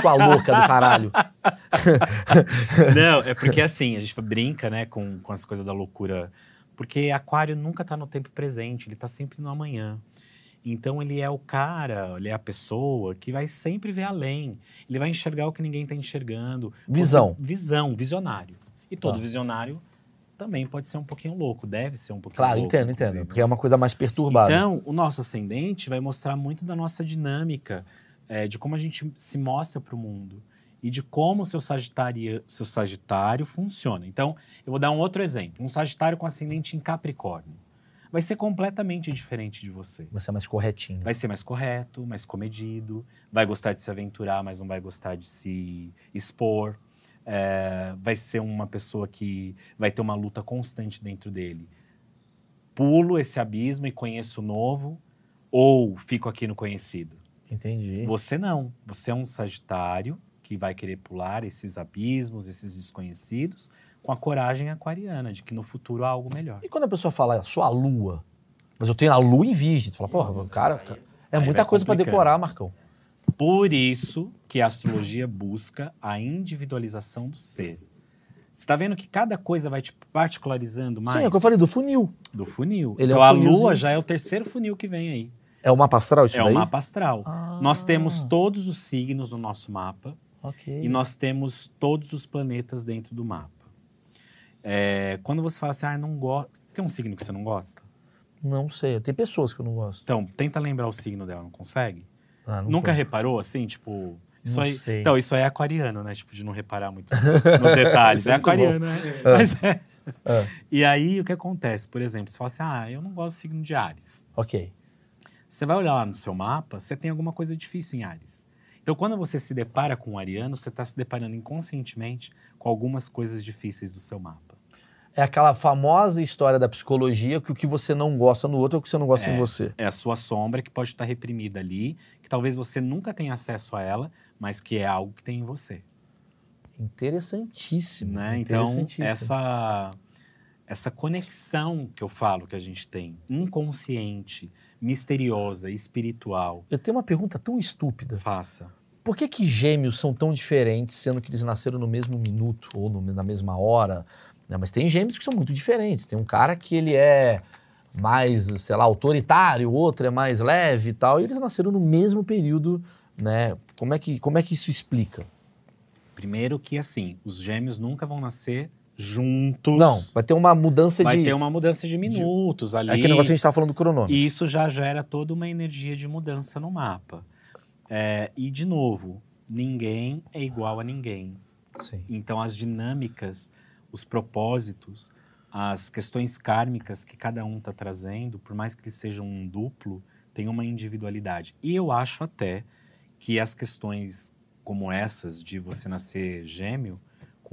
B: Sua louca do caralho.
A: Não, é porque assim, a gente brinca, né, com, com as coisas da loucura. Porque aquário nunca tá no tempo presente, ele tá sempre no amanhã. Então ele é o cara, ele é a pessoa que vai sempre ver além. Ele vai enxergar o que ninguém tá enxergando.
B: Visão.
A: Você- visão, visionário. E todo
B: Tá.
A: visionário também pode ser um pouquinho louco, deve ser um pouquinho
B: Claro,
A: louco.
B: entendo,
A: inclusive.
B: entendo. Porque é uma coisa mais perturbada.
A: Então, o nosso ascendente vai mostrar muito da nossa dinâmica, é, de como a gente se mostra para o mundo e de como o seu sagitário, seu sagitário funciona. Então, eu vou dar um outro exemplo. Um sagitário com ascendente em Capricórnio. Vai ser completamente diferente de você.
B: Você é mais corretinho.
A: Vai ser mais correto, mais comedido, vai gostar de se aventurar, mas não vai gostar de se expor. É, vai ser uma pessoa que vai ter uma luta constante dentro dele. Pulo esse abismo e conheço o novo, ou fico aqui no conhecido.
B: Entendi.
A: Você não. Você é um sagitário que vai querer pular esses abismos, esses desconhecidos, com a coragem aquariana de que no futuro há algo melhor.
B: E quando a pessoa fala, "Ah, sou a lua, mas eu tenho a lua em virgem, você fala, porra, cara, é
A: Aí
B: muita coisa pra
A: complicando.
B: decorar, Marcão.
A: Por isso que a astrologia busca a individualização do ser. Você está vendo que cada coisa vai te particularizando mais
B: Sim, é o que eu falei do funil.
A: do funil.
B: Ele é
A: então
B: um
A: a lua já é o terceiro funil que vem aí.
B: É o mapa astral isso
A: é
B: daí?
A: o mapa astral.
B: Ah,
A: Nós temos todos os signos no nosso mapa
B: Ok.
A: e nós temos todos os planetas dentro do mapa. É, quando você fala assim, ah, não gosto. Tem um signo que você não gosta?
B: Não sei, tem pessoas que eu não gosto.
A: Então, tenta lembrar o signo dela, não consegue?
B: Ah, não
A: Nunca reparou assim, tipo. Isso
B: Não
A: aí,
B: sei.
A: Então, isso aí é aquariano, né? Tipo, de não reparar muito nos detalhes. É
B: é
A: aquariano, né?
B: É.
A: Mas é.
B: É.
A: E aí, o que acontece? Por exemplo, você fala assim: ah, eu não gosto do signo de Ares.
B: Ok.
A: Você vai olhar lá no seu mapa, você tem alguma coisa difícil em Ares. Então, quando você se depara com um ariano, você está se deparando inconscientemente com algumas coisas difíceis do seu mapa.
B: É aquela famosa história da psicologia que o que você não gosta no outro é o que você não gosta
A: É.
B: em você.
A: É a sua sombra que pode estar reprimida ali, que talvez você nunca tenha acesso a ela, mas que é algo que tem em você.
B: Interessantíssimo.
A: né? Então,
B: interessantíssimo.
A: essa, essa conexão que eu falo que a gente tem, inconsciente, misteriosa, espiritual,
B: Eu tenho uma pergunta tão estúpida.
A: faça.
B: Por que, que gêmeos são tão diferentes, sendo que eles nasceram no mesmo minuto ou no- na mesma hora? né? Mas tem gêmeos que são muito diferentes. Tem um cara que ele é mais, sei lá, autoritário, o outro é mais leve e tal, e eles nasceram no mesmo período, né? Como é que, como é que isso explica?
A: Primeiro que, assim, os gêmeos nunca vão nascer juntos.
B: Não, vai ter uma mudança
A: Vai
B: de...
A: ter uma mudança de minutos ali.
B: É aquele negócio que a gente estava falando do cronômetro.
A: E isso já gera toda uma energia de mudança no mapa. É, e, de novo, ninguém é igual a ninguém.
B: Sim.
A: Então, as dinâmicas, os propósitos, as questões kármicas que cada um está trazendo, por mais que eles sejam um duplo, tem uma individualidade. E eu acho até que as questões como essas, de você nascer gêmeo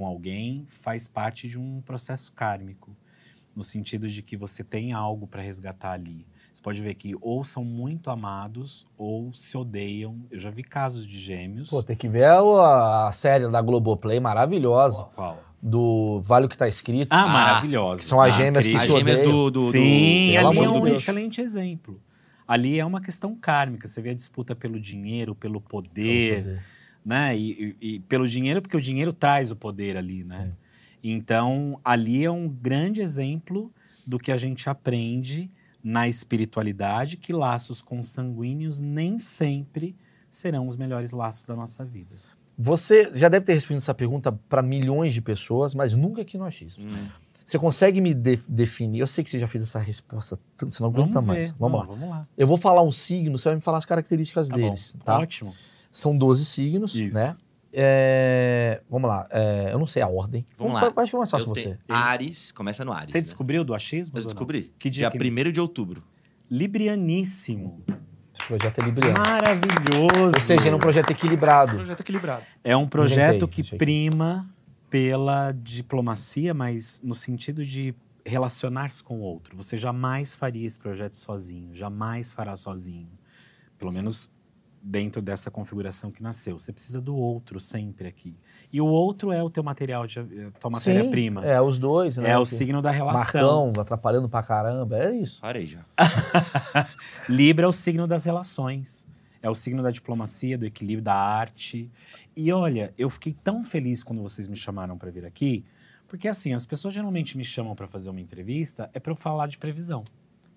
A: com alguém, faz parte de um processo kármico. No sentido de que você tem algo para resgatar ali. Você pode ver que ou são muito amados ou se odeiam. Eu já vi casos de gêmeos.
B: Pô, tem que ver a, a série da Globoplay maravilhosa,
A: Qual?
B: do Vale o que tá escrito.
A: Ah,
C: Ah,
A: maravilhosa.
B: que são as
A: Ah,
B: gêmeas que
A: Cris.
C: As
B: se
C: gêmeas
B: odeiam.
C: do, do, do-
A: Sim,
B: pelo
A: ali
B: amor
A: é um
B: Deus.
A: excelente exemplo. Ali é uma questão kármica. Você vê a disputa pelo dinheiro, pelo poder, né? E, e- e pelo dinheiro, porque o dinheiro traz o poder ali, né?
B: Sim.
A: Então, ali é um grande exemplo do que a gente aprende na espiritualidade, que laços consanguíneos nem sempre serão os melhores laços da nossa vida.
B: Você já deve ter respondido essa pergunta para milhões de pessoas, mas nunca aqui no achismo.
C: Hum.
B: Você consegue me de- definir? Eu sei que você já fez essa resposta, você não aguenta mais. Vamos
A: Não,
B: lá.
A: Vamos lá.
B: Eu vou falar um signo, você vai me falar as características
A: Tá
B: deles,
A: bom.
B: tá?
A: Ótimo.
B: São 12 signos,
A: Isso.
B: né? é, vamos lá, é, eu não sei a ordem.
C: Vamos
B: Vamos-
C: lá.
B: Acho que é mais fácil
C: Eu
B: você.
C: tenho- Ares, começa no Ares.
A: Você
C: né?
A: descobriu do achismo?
C: Eu descobri.
A: Que dia
C: Dia
A: que-
C: 1 de outubro.
A: Librianíssimo.
B: Esse projeto é libriano.
A: Maravilhoso.
B: Ou seja, é um projeto equilibrado.
C: Projeto equilibrado.
A: É um projeto
B: Inventei
A: que prima pela diplomacia, mas no sentido de relacionar-se com o outro. Você jamais faria esse projeto sozinho, jamais fará sozinho. Pelo menos dentro dessa configuração que nasceu. Você precisa do outro sempre aqui. E o outro é o teu material, de, a tua matéria-prima.
B: É, os dois, né?
A: É o
B: Que-
A: signo da relação.
B: Marcão, atrapalhando pra caramba. É isso.
C: Parei já.
A: Libra é o signo das relações. É o signo da diplomacia, do equilíbrio, da arte. E olha, eu fiquei tão feliz quando vocês me chamaram para vir aqui, porque assim, as pessoas geralmente me chamam para fazer uma entrevista é para eu falar de previsão.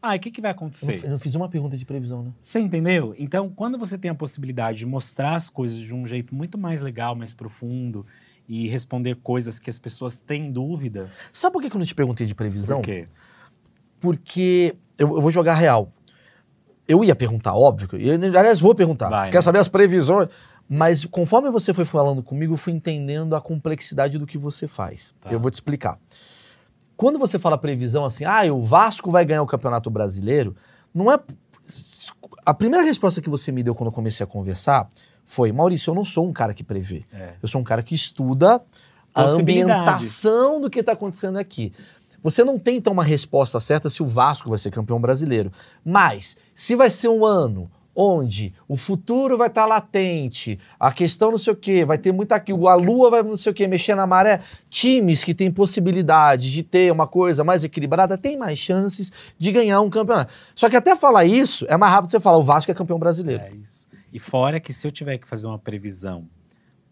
A: Ah, e o que, que vai acontecer?
B: eu não fiz uma pergunta de previsão, né?
A: Você entendeu? Então, quando você tem a possibilidade de mostrar as coisas de um jeito muito mais legal, mais profundo, e responder coisas que as pessoas têm dúvida.
B: Sabe por que eu não te perguntei de previsão?
A: Por quê?
B: Porque eu, eu vou jogar real. Eu ia perguntar, óbvio. eu aliás, vou perguntar.
A: Vai,
B: Quer
A: né?
B: saber as previsões? Mas conforme você foi falando comigo, eu fui entendendo a complexidade do que você faz.
A: Tá.
B: Eu vou te explicar. Quando você fala previsão assim, ah, o Vasco vai ganhar o Campeonato Brasileiro, não é. A primeira resposta que você me deu quando eu comecei a conversar foi: Maurício, eu não sou um cara que prevê.
A: É.
B: Eu sou um cara que estuda a ambientação do que está acontecendo aqui. Você não tem, então, uma resposta certa se o Vasco vai ser campeão brasileiro. Mas, se vai ser um ano onde o futuro vai estar latente, a questão não sei o quê, vai ter muita aqui, a lua vai não sei o quê, mexer na maré, times que têm possibilidade de ter uma coisa mais equilibrada têm mais chances de ganhar um campeonato. Só que até falar isso, é mais rápido você falar, o Vasco é campeão brasileiro.
A: É isso. E fora que se eu tiver que fazer uma previsão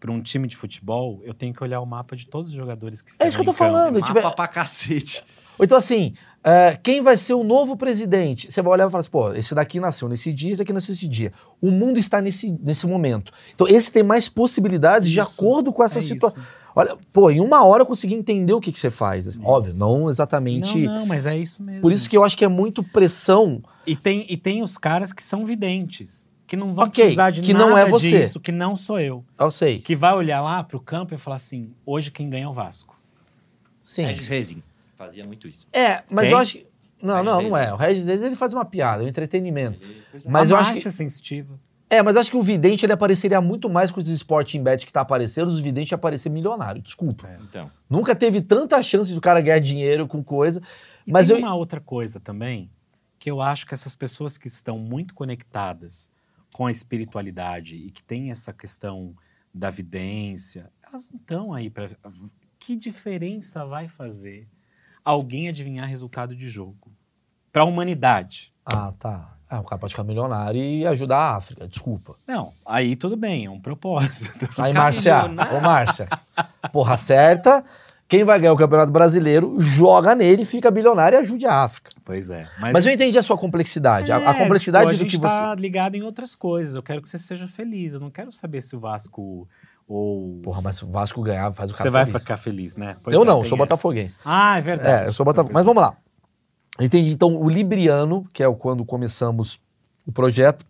A: para um time de futebol, eu tenho que olhar o mapa de todos os jogadores que estão
B: É isso que eu tô falando.
C: Mapa
B: tiver-
C: pra cacete.
B: Ou então assim, é, quem vai ser o novo presidente? Você vai olhar e falar assim, pô, esse daqui nasceu nesse dia, esse daqui nasceu nesse dia. O mundo está nesse, nesse momento. Então esse tem mais possibilidades de
A: Isso,
B: acordo com essa
A: é
B: situação. Olha, pô, em uma hora eu consegui entender o que, que você faz. assim.
A: Isso.
B: Óbvio, não exatamente.
A: Não, não, mas é isso mesmo.
B: Por isso que eu acho que é muito pressão.
A: E tem, e tem os caras que são videntes, que não vão
B: Ok,
A: precisar de
B: que
A: nada
B: não é você.
A: disso, que não sou eu.
B: Eu sei.
A: Que vai olhar lá pro campo e falar assim, hoje quem ganha é o Vasco.
B: Sim.
C: Regis Rezin fazia muito isso.
B: É, mas
A: Quem?
B: eu acho que. Não,
C: Regis
B: não, não é. O Regis Reis, ele faz uma piada, é um entretenimento.
C: Ele- é.
B: Mas
A: a
B: eu acho que.
A: É sensitiva.
B: É, mas eu acho que o vidente ele apareceria muito mais com os Sporting Bet que tá aparecendo, os videntes aparecer milionário, desculpa.
A: É.
C: Então,
B: Nunca teve tanta chance do cara ganhar dinheiro com coisa.
A: E
B: Mas
A: tem
B: eu.
A: uma outra coisa também, que eu acho que essas pessoas que estão muito conectadas com a espiritualidade e que têm essa questão da vidência, elas não estão aí para. Que diferença vai fazer alguém adivinhar resultado de jogo? Para a humanidade.
B: Ah, tá. Ah, o cara pode ficar milionário e ajudar a África, desculpa.
A: Não, aí tudo bem, é um propósito.
B: Aí, Márcia, ô Márcia, porra, certa. Quem vai ganhar o Campeonato Brasileiro, joga nele, fica bilionário e ajude a África.
A: Pois é.
B: Mas, eu entendi a sua complexidade. a- a,
A: É,
B: complexidade
A: tipo, a
B: do
A: gente
B: que você.
A: tá ligado em outras coisas. Eu quero que você seja feliz. Eu não quero saber se o Vasco ou.
B: Porra, mas o Vasco ganhar, faz o cara
A: Você vai
B: feliz.
A: ficar feliz, né? Pois
B: Eu
A: é,
B: não, sou
A: essa.
B: botafoguense.
A: Ah, é verdade.
B: É, eu sou Botafogo. Mas vamos lá. Entendi. Então, o Libriano, que é o quando começamos o projeto,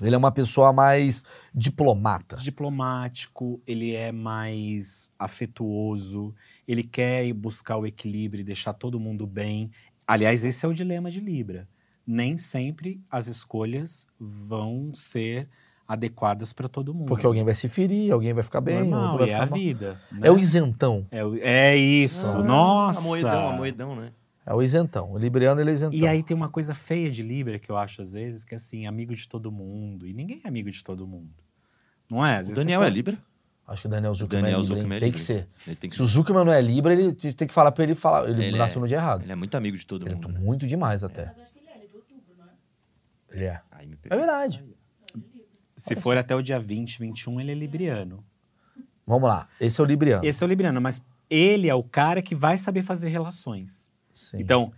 B: ele é uma pessoa mais diplomata.
A: Diplomático, ele é mais afetuoso, ele quer buscar o equilíbrio e deixar todo mundo bem. Aliás, esse é o dilema de Libra. Nem sempre as escolhas vão ser adequadas para todo mundo.
B: Porque alguém vai se ferir, alguém vai ficar bem,
A: Normal,
B: outro vai
A: é
B: ficar
A: a
B: mal.
A: vida. né?
B: É o isentão.
A: É, o- é isso,
C: Ah,
A: nossa!
C: A moedão, a moedão, né?
B: É o isentão. O Libriano, ele é isentão.
A: E aí tem uma coisa feia de Libra que eu acho às vezes, que é assim, amigo de todo mundo. E ninguém é amigo de todo mundo. Não é? Às
C: O
A: vezes
C: Daniel
A: você
C: é
A: pode-
C: Libra?
B: Acho que o Daniel Zuckerman
C: Daniel
B: é Libra?
C: Zuckerman é
B: Tem que ser.
C: Ele tem que
B: Se o Zuckerman não é Libra, ele tem que falar pra ele falar. Ele,
C: Ele
B: nasceu
C: é-
B: no dia errado.
C: Ele é muito amigo de todo
B: Ele é
C: mundo. né?
B: muito demais até. Ele é.
C: Aí me
B: É
C: pegou.
B: verdade.
A: Se for até o dia 20, 21, ele é libriano.
B: Vamos lá. Esse é o Libriano.
A: Esse é o libriano, mas ele é o cara que vai saber fazer relações.
B: Sim.
A: Então,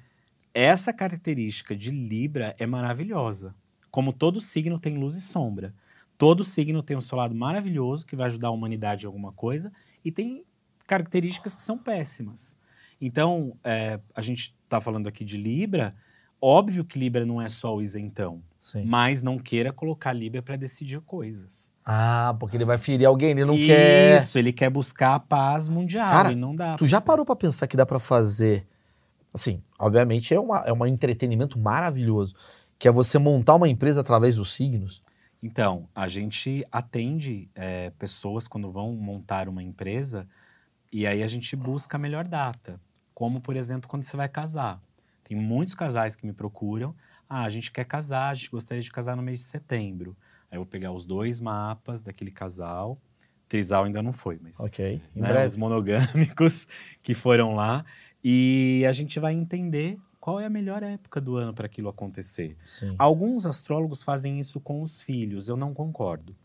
A: essa característica de Libra é maravilhosa. Como todo signo tem luz e sombra. Todo signo tem um seu lado maravilhoso que vai ajudar a humanidade em alguma coisa e tem características que são péssimas. Então, é, a gente está falando aqui de Libra. Óbvio que Libra não é só o isentão.
B: Sim.
A: mas não queira colocar Libra para decidir coisas.
B: Ah, porque ele vai ferir alguém, ele não quer.
A: Isso, ele quer buscar a paz mundial
B: Cara,
A: e não dá.
B: Tu já
A: ser.
B: parou pra pensar que dá pra fazer? Assim, obviamente é, uma, é um entretenimento maravilhoso, que é você montar uma empresa através dos signos.
A: Então, a gente atende é, pessoas quando vão montar uma empresa e aí a gente busca a melhor data. Como, por exemplo, quando você vai casar. Tem muitos casais que me procuram. Ah, a gente quer casar, a gente gostaria de casar no mês de setembro. Aí eu vou pegar os dois mapas daquele casal. Trisal ainda não foi, mas
B: Ok. Em
A: né,
B: breve.
A: os monogâmicos que foram lá. E a gente vai entender qual é a melhor época do ano para aquilo acontecer.
B: Sim.
A: Alguns astrólogos fazem isso com os filhos, eu não concordo.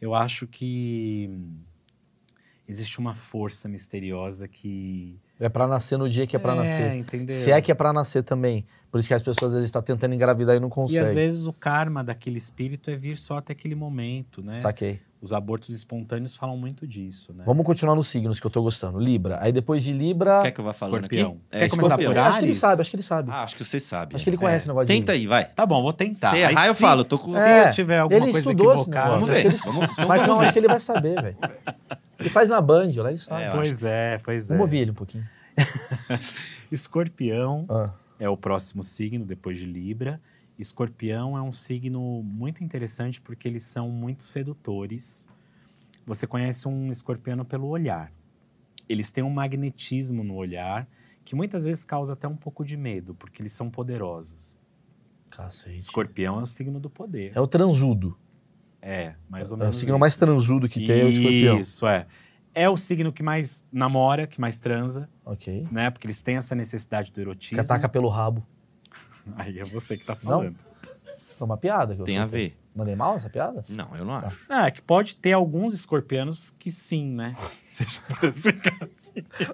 A: Eu acho que hum, existe uma força misteriosa que.
B: É pra nascer no dia que é pra nascer.
A: entendeu?
B: Se é que é pra nascer também. Por isso que as pessoas às vezes estão tentando engravidar e não
A: E
B: conseguem.
A: às vezes o karma daquele espírito é vir só até aquele momento, né?
B: Saquei.
A: Os abortos espontâneos falam muito disso, né?
B: Vamos continuar nos signos que eu tô gostando. Libra. Aí depois de Libra.
C: Quer que eu vá falando
A: Escorpião.
C: aqui?
A: Quer começar
C: escorpião.
A: por
B: Eu acho que ele
A: Ares?
B: sabe, acho que ele sabe.
C: Ah, acho que você sabe.
B: acho que ele conhece o negócio de
C: Tenta aí, vai.
A: Tá bom, vou tentar.
C: Se
A: Aí
C: errar, eu
A: se-
C: falo. Tô com...
A: Se
B: É,
A: eu tiver alguma
B: ele
A: coisa
B: estudou esse
A: equivocada.
C: Vamos
B: acho que
C: ver.
B: ele-
C: Vamos, então
B: Mas
C: vamos
B: não,
C: ver.
B: acho que ele vai saber, velho. Ele faz na Band, lá ele sabe.
C: É,
A: Pois é, pois é.
B: Vamos ouvir ele um pouquinho.
A: Escorpião
B: Ah,
A: é o próximo signo depois de Libra. Escorpião é um signo muito interessante porque eles são muito sedutores. Você conhece um escorpiano pelo olhar. Eles têm um magnetismo no olhar que muitas vezes causa até um pouco de medo, porque eles são poderosos.
B: cacete.
A: Escorpião é o signo do poder.
B: É o transudo.
A: É, mais ou
B: É o
A: menos.
B: signo
A: isso.
B: mais transudo que tem, é o escorpião.
A: Isso, é. É o signo que mais namora, que mais transa,
B: Ok.
A: né? Porque eles têm essa necessidade do
B: Que
A: erotismo.
B: ataca pelo rabo.
A: Aí é você que tá
B: Não?
A: falando.
B: Foi uma piada que eu
C: Tem a ver.
B: Mandei mal essa piada?
C: Não, eu não acho.
A: Ah, é que pode ter alguns escorpianos que sim, né? Seja por esse.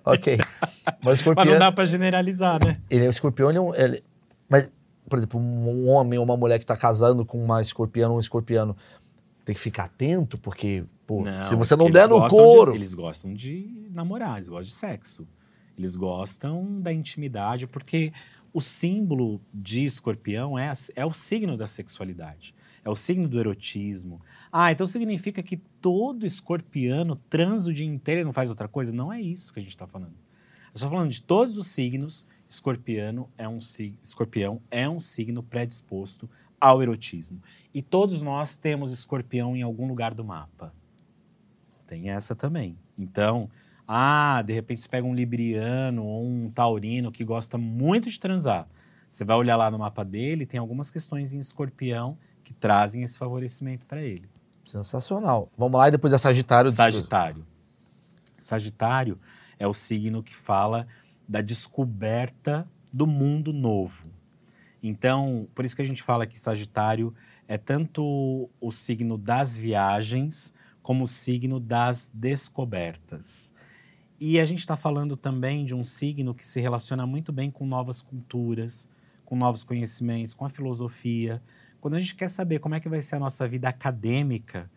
B: Ok. Mas o
A: Mas
B: escorpião.
A: não dá pra generalizar, né?
B: Ele é o escorpião, ele é um- ele- Mas, por exemplo, um homem ou uma mulher que está casando com uma escorpiana ou um escorpiano tem que ficar atento, porque, pô, se você não der no
A: gostam de-
B: couro.
A: eles gostam de namorar, eles gostam de sexo. Eles gostam da intimidade, porque o símbolo de escorpião é, é o signo da sexualidade. É o signo do erotismo. Ah, então significa que todo escorpiano transa o dia inteiro e não faz outra coisa? Não é isso que a gente está falando. Eu estou falando de todos os signos. Escorpiano é um escorpião é um signo predisposto ao erotismo. E todos nós temos escorpião em algum lugar do mapa. Tem essa também. Então, ah, de repente você pega um libriano ou um taurino que gosta muito de transar. Você vai olhar lá no mapa dele, tem algumas questões em escorpião que trazem esse favorecimento para ele.
B: Sensacional. Vamos lá e depois é Sagitário.
A: Sagitário. Sagitário é o signo que fala da descoberta do mundo novo. Então, por isso que a gente fala que Sagitário é tanto o signo das viagens como o signo das descobertas. E a gente está falando também de um signo que se relaciona muito bem com novas culturas, com novos conhecimentos, com a filosofia. Quando a gente quer saber como é que vai ser a nossa vida acadêmica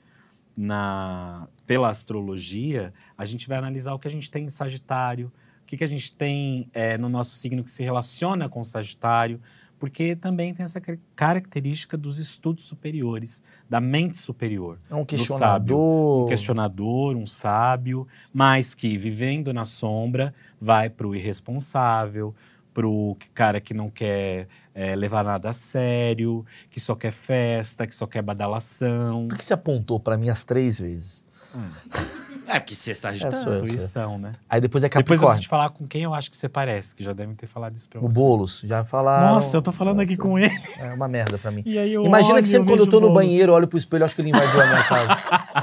A: na, pela astrologia, a gente vai analisar o que a gente tem em Sagitário, o que, que a gente tem é, no nosso signo que se relaciona com Sagitário, porque também tem essa car- característica dos estudos superiores, da mente superior
B: É um questionador.
A: um questionador, um sábio, mas que vivendo na sombra vai para o irresponsável, para o cara que não quer é, levar nada a sério, que só quer festa, que só quer badalação.
B: Por que você apontou pra mim as três vezes?
C: É, porque você é
B: É,
C: sagitário.
B: eu.
A: Intuição, né?
B: Aí depois é
A: Depois eu
B: Capricórnio.
A: preciso te falar com quem eu acho que você parece, que já devem ter falado isso pra
B: O
A: você.
B: Boulos. Já falaram.
A: Nossa, eu tô falando aqui
B: Nossa,
A: com ele.
B: É uma merda pra mim.
A: Eu
B: Imagina
A: olho,
B: que sempre quando eu tô no
A: o
B: banheiro, eu olho pro espelho, eu acho que ele invadiu a minha casa.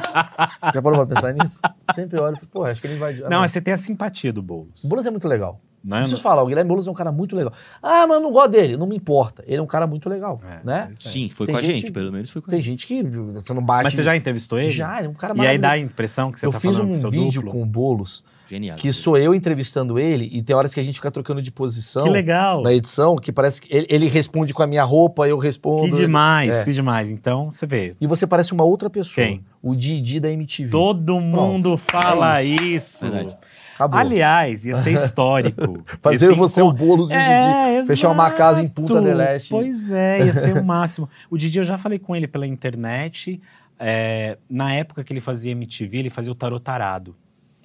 B: Já parou pra pensar nisso? Sempre olho e falo, pô, acho que ele invadiu. Ah,
A: Não, mas você tem a simpatia do Boulos.
B: O Boulos é muito legal.
A: Não,
B: Não preciso falar, o Guilherme Boulos é um cara muito legal. Ah, mas eu não gosto dele. Não me importa. Ele é um cara muito legal,
A: É,
B: né?
A: é.
C: Sim, foi
B: Tem
C: com a
B: gente-
C: gente, pelo menos foi com a
B: Tem
C: gente.
B: gente que você não bate...
A: Mas você já entrevistou ele?
B: Já, ele é um cara
A: E aí dá a impressão que você
B: Eu
A: tá
B: fiz
A: falando
B: um
A: com seu
B: vídeo
A: duplo?
B: com o Boulos,
C: Genial.
B: que sou eu entrevistando ele, e tem horas que a gente fica trocando de posição
A: Que legal.
B: na edição, que parece que ele, ele responde com a minha roupa, eu respondo...
A: Que demais,
B: É.
A: que demais. Então, você vê.
B: E você parece uma outra pessoa.
A: Quem?
B: O Didi da MTV.
A: Todo mundo fala
B: É
A: isso.
C: Verdade.
B: Acabou.
A: Aliás, ia ser histórico.
B: Fazer
A: Esse
B: você o
A: encontro-
B: bolo de
A: É,
B: Didi. Fechar uma casa em. Punta del Este.
A: Pois é, ia ser o máximo. O Didi, eu já falei com ele pela internet. é, na época que ele fazia MTV, ele fazia o tarot tarado.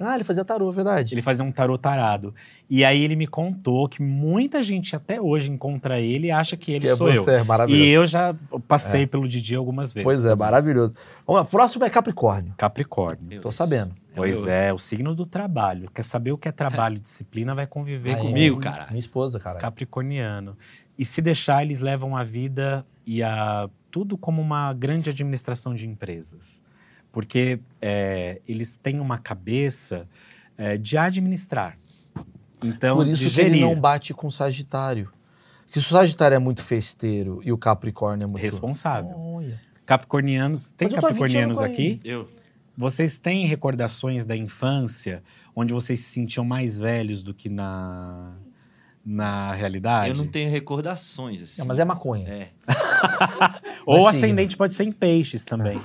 B: Ah, ele fazia tarô, verdade.
A: Ele fazia um tarot tarado. E aí ele me contou que muita gente até hoje encontra ele e acha que ele
B: que é
A: sou eu.
B: você, é maravilhoso.
A: E eu já passei pelo Didi algumas vezes.
B: Pois é, maravilhoso. Vamos lá, próximo é Capricórnio.
A: Capricórnio.
C: Meu
B: Tô
C: Deus.
B: sabendo.
A: Pois
C: meu-
A: é, o signo do trabalho. Quer saber o que é trabalho e disciplina, vai conviver
B: Aí,
A: comigo.
C: Comigo, cara.
B: Minha esposa, cara.
A: Capricorniano. E se deixar, eles levam a vida e a tudo como uma grande administração de empresas. Porque é, eles têm uma cabeça é, de administrar. Então,
B: Por isso que ele não bate com o Sagitário. Porque se o Sagitário é muito festeiro e o Capricórnio é muito...
A: Responsável.
B: Olha.
A: Capricornianos. Tem
B: Mas eu tô há 20
A: capricornianos aqui?
C: Eu.
A: Vocês têm recordações da infância onde vocês se sentiam mais velhos do que na, na realidade?
C: Eu não tenho recordações, assim.
B: É, mas é maconha.
C: É.
A: Ou
B: Mas sim.
A: ascendente pode ser em peixes também.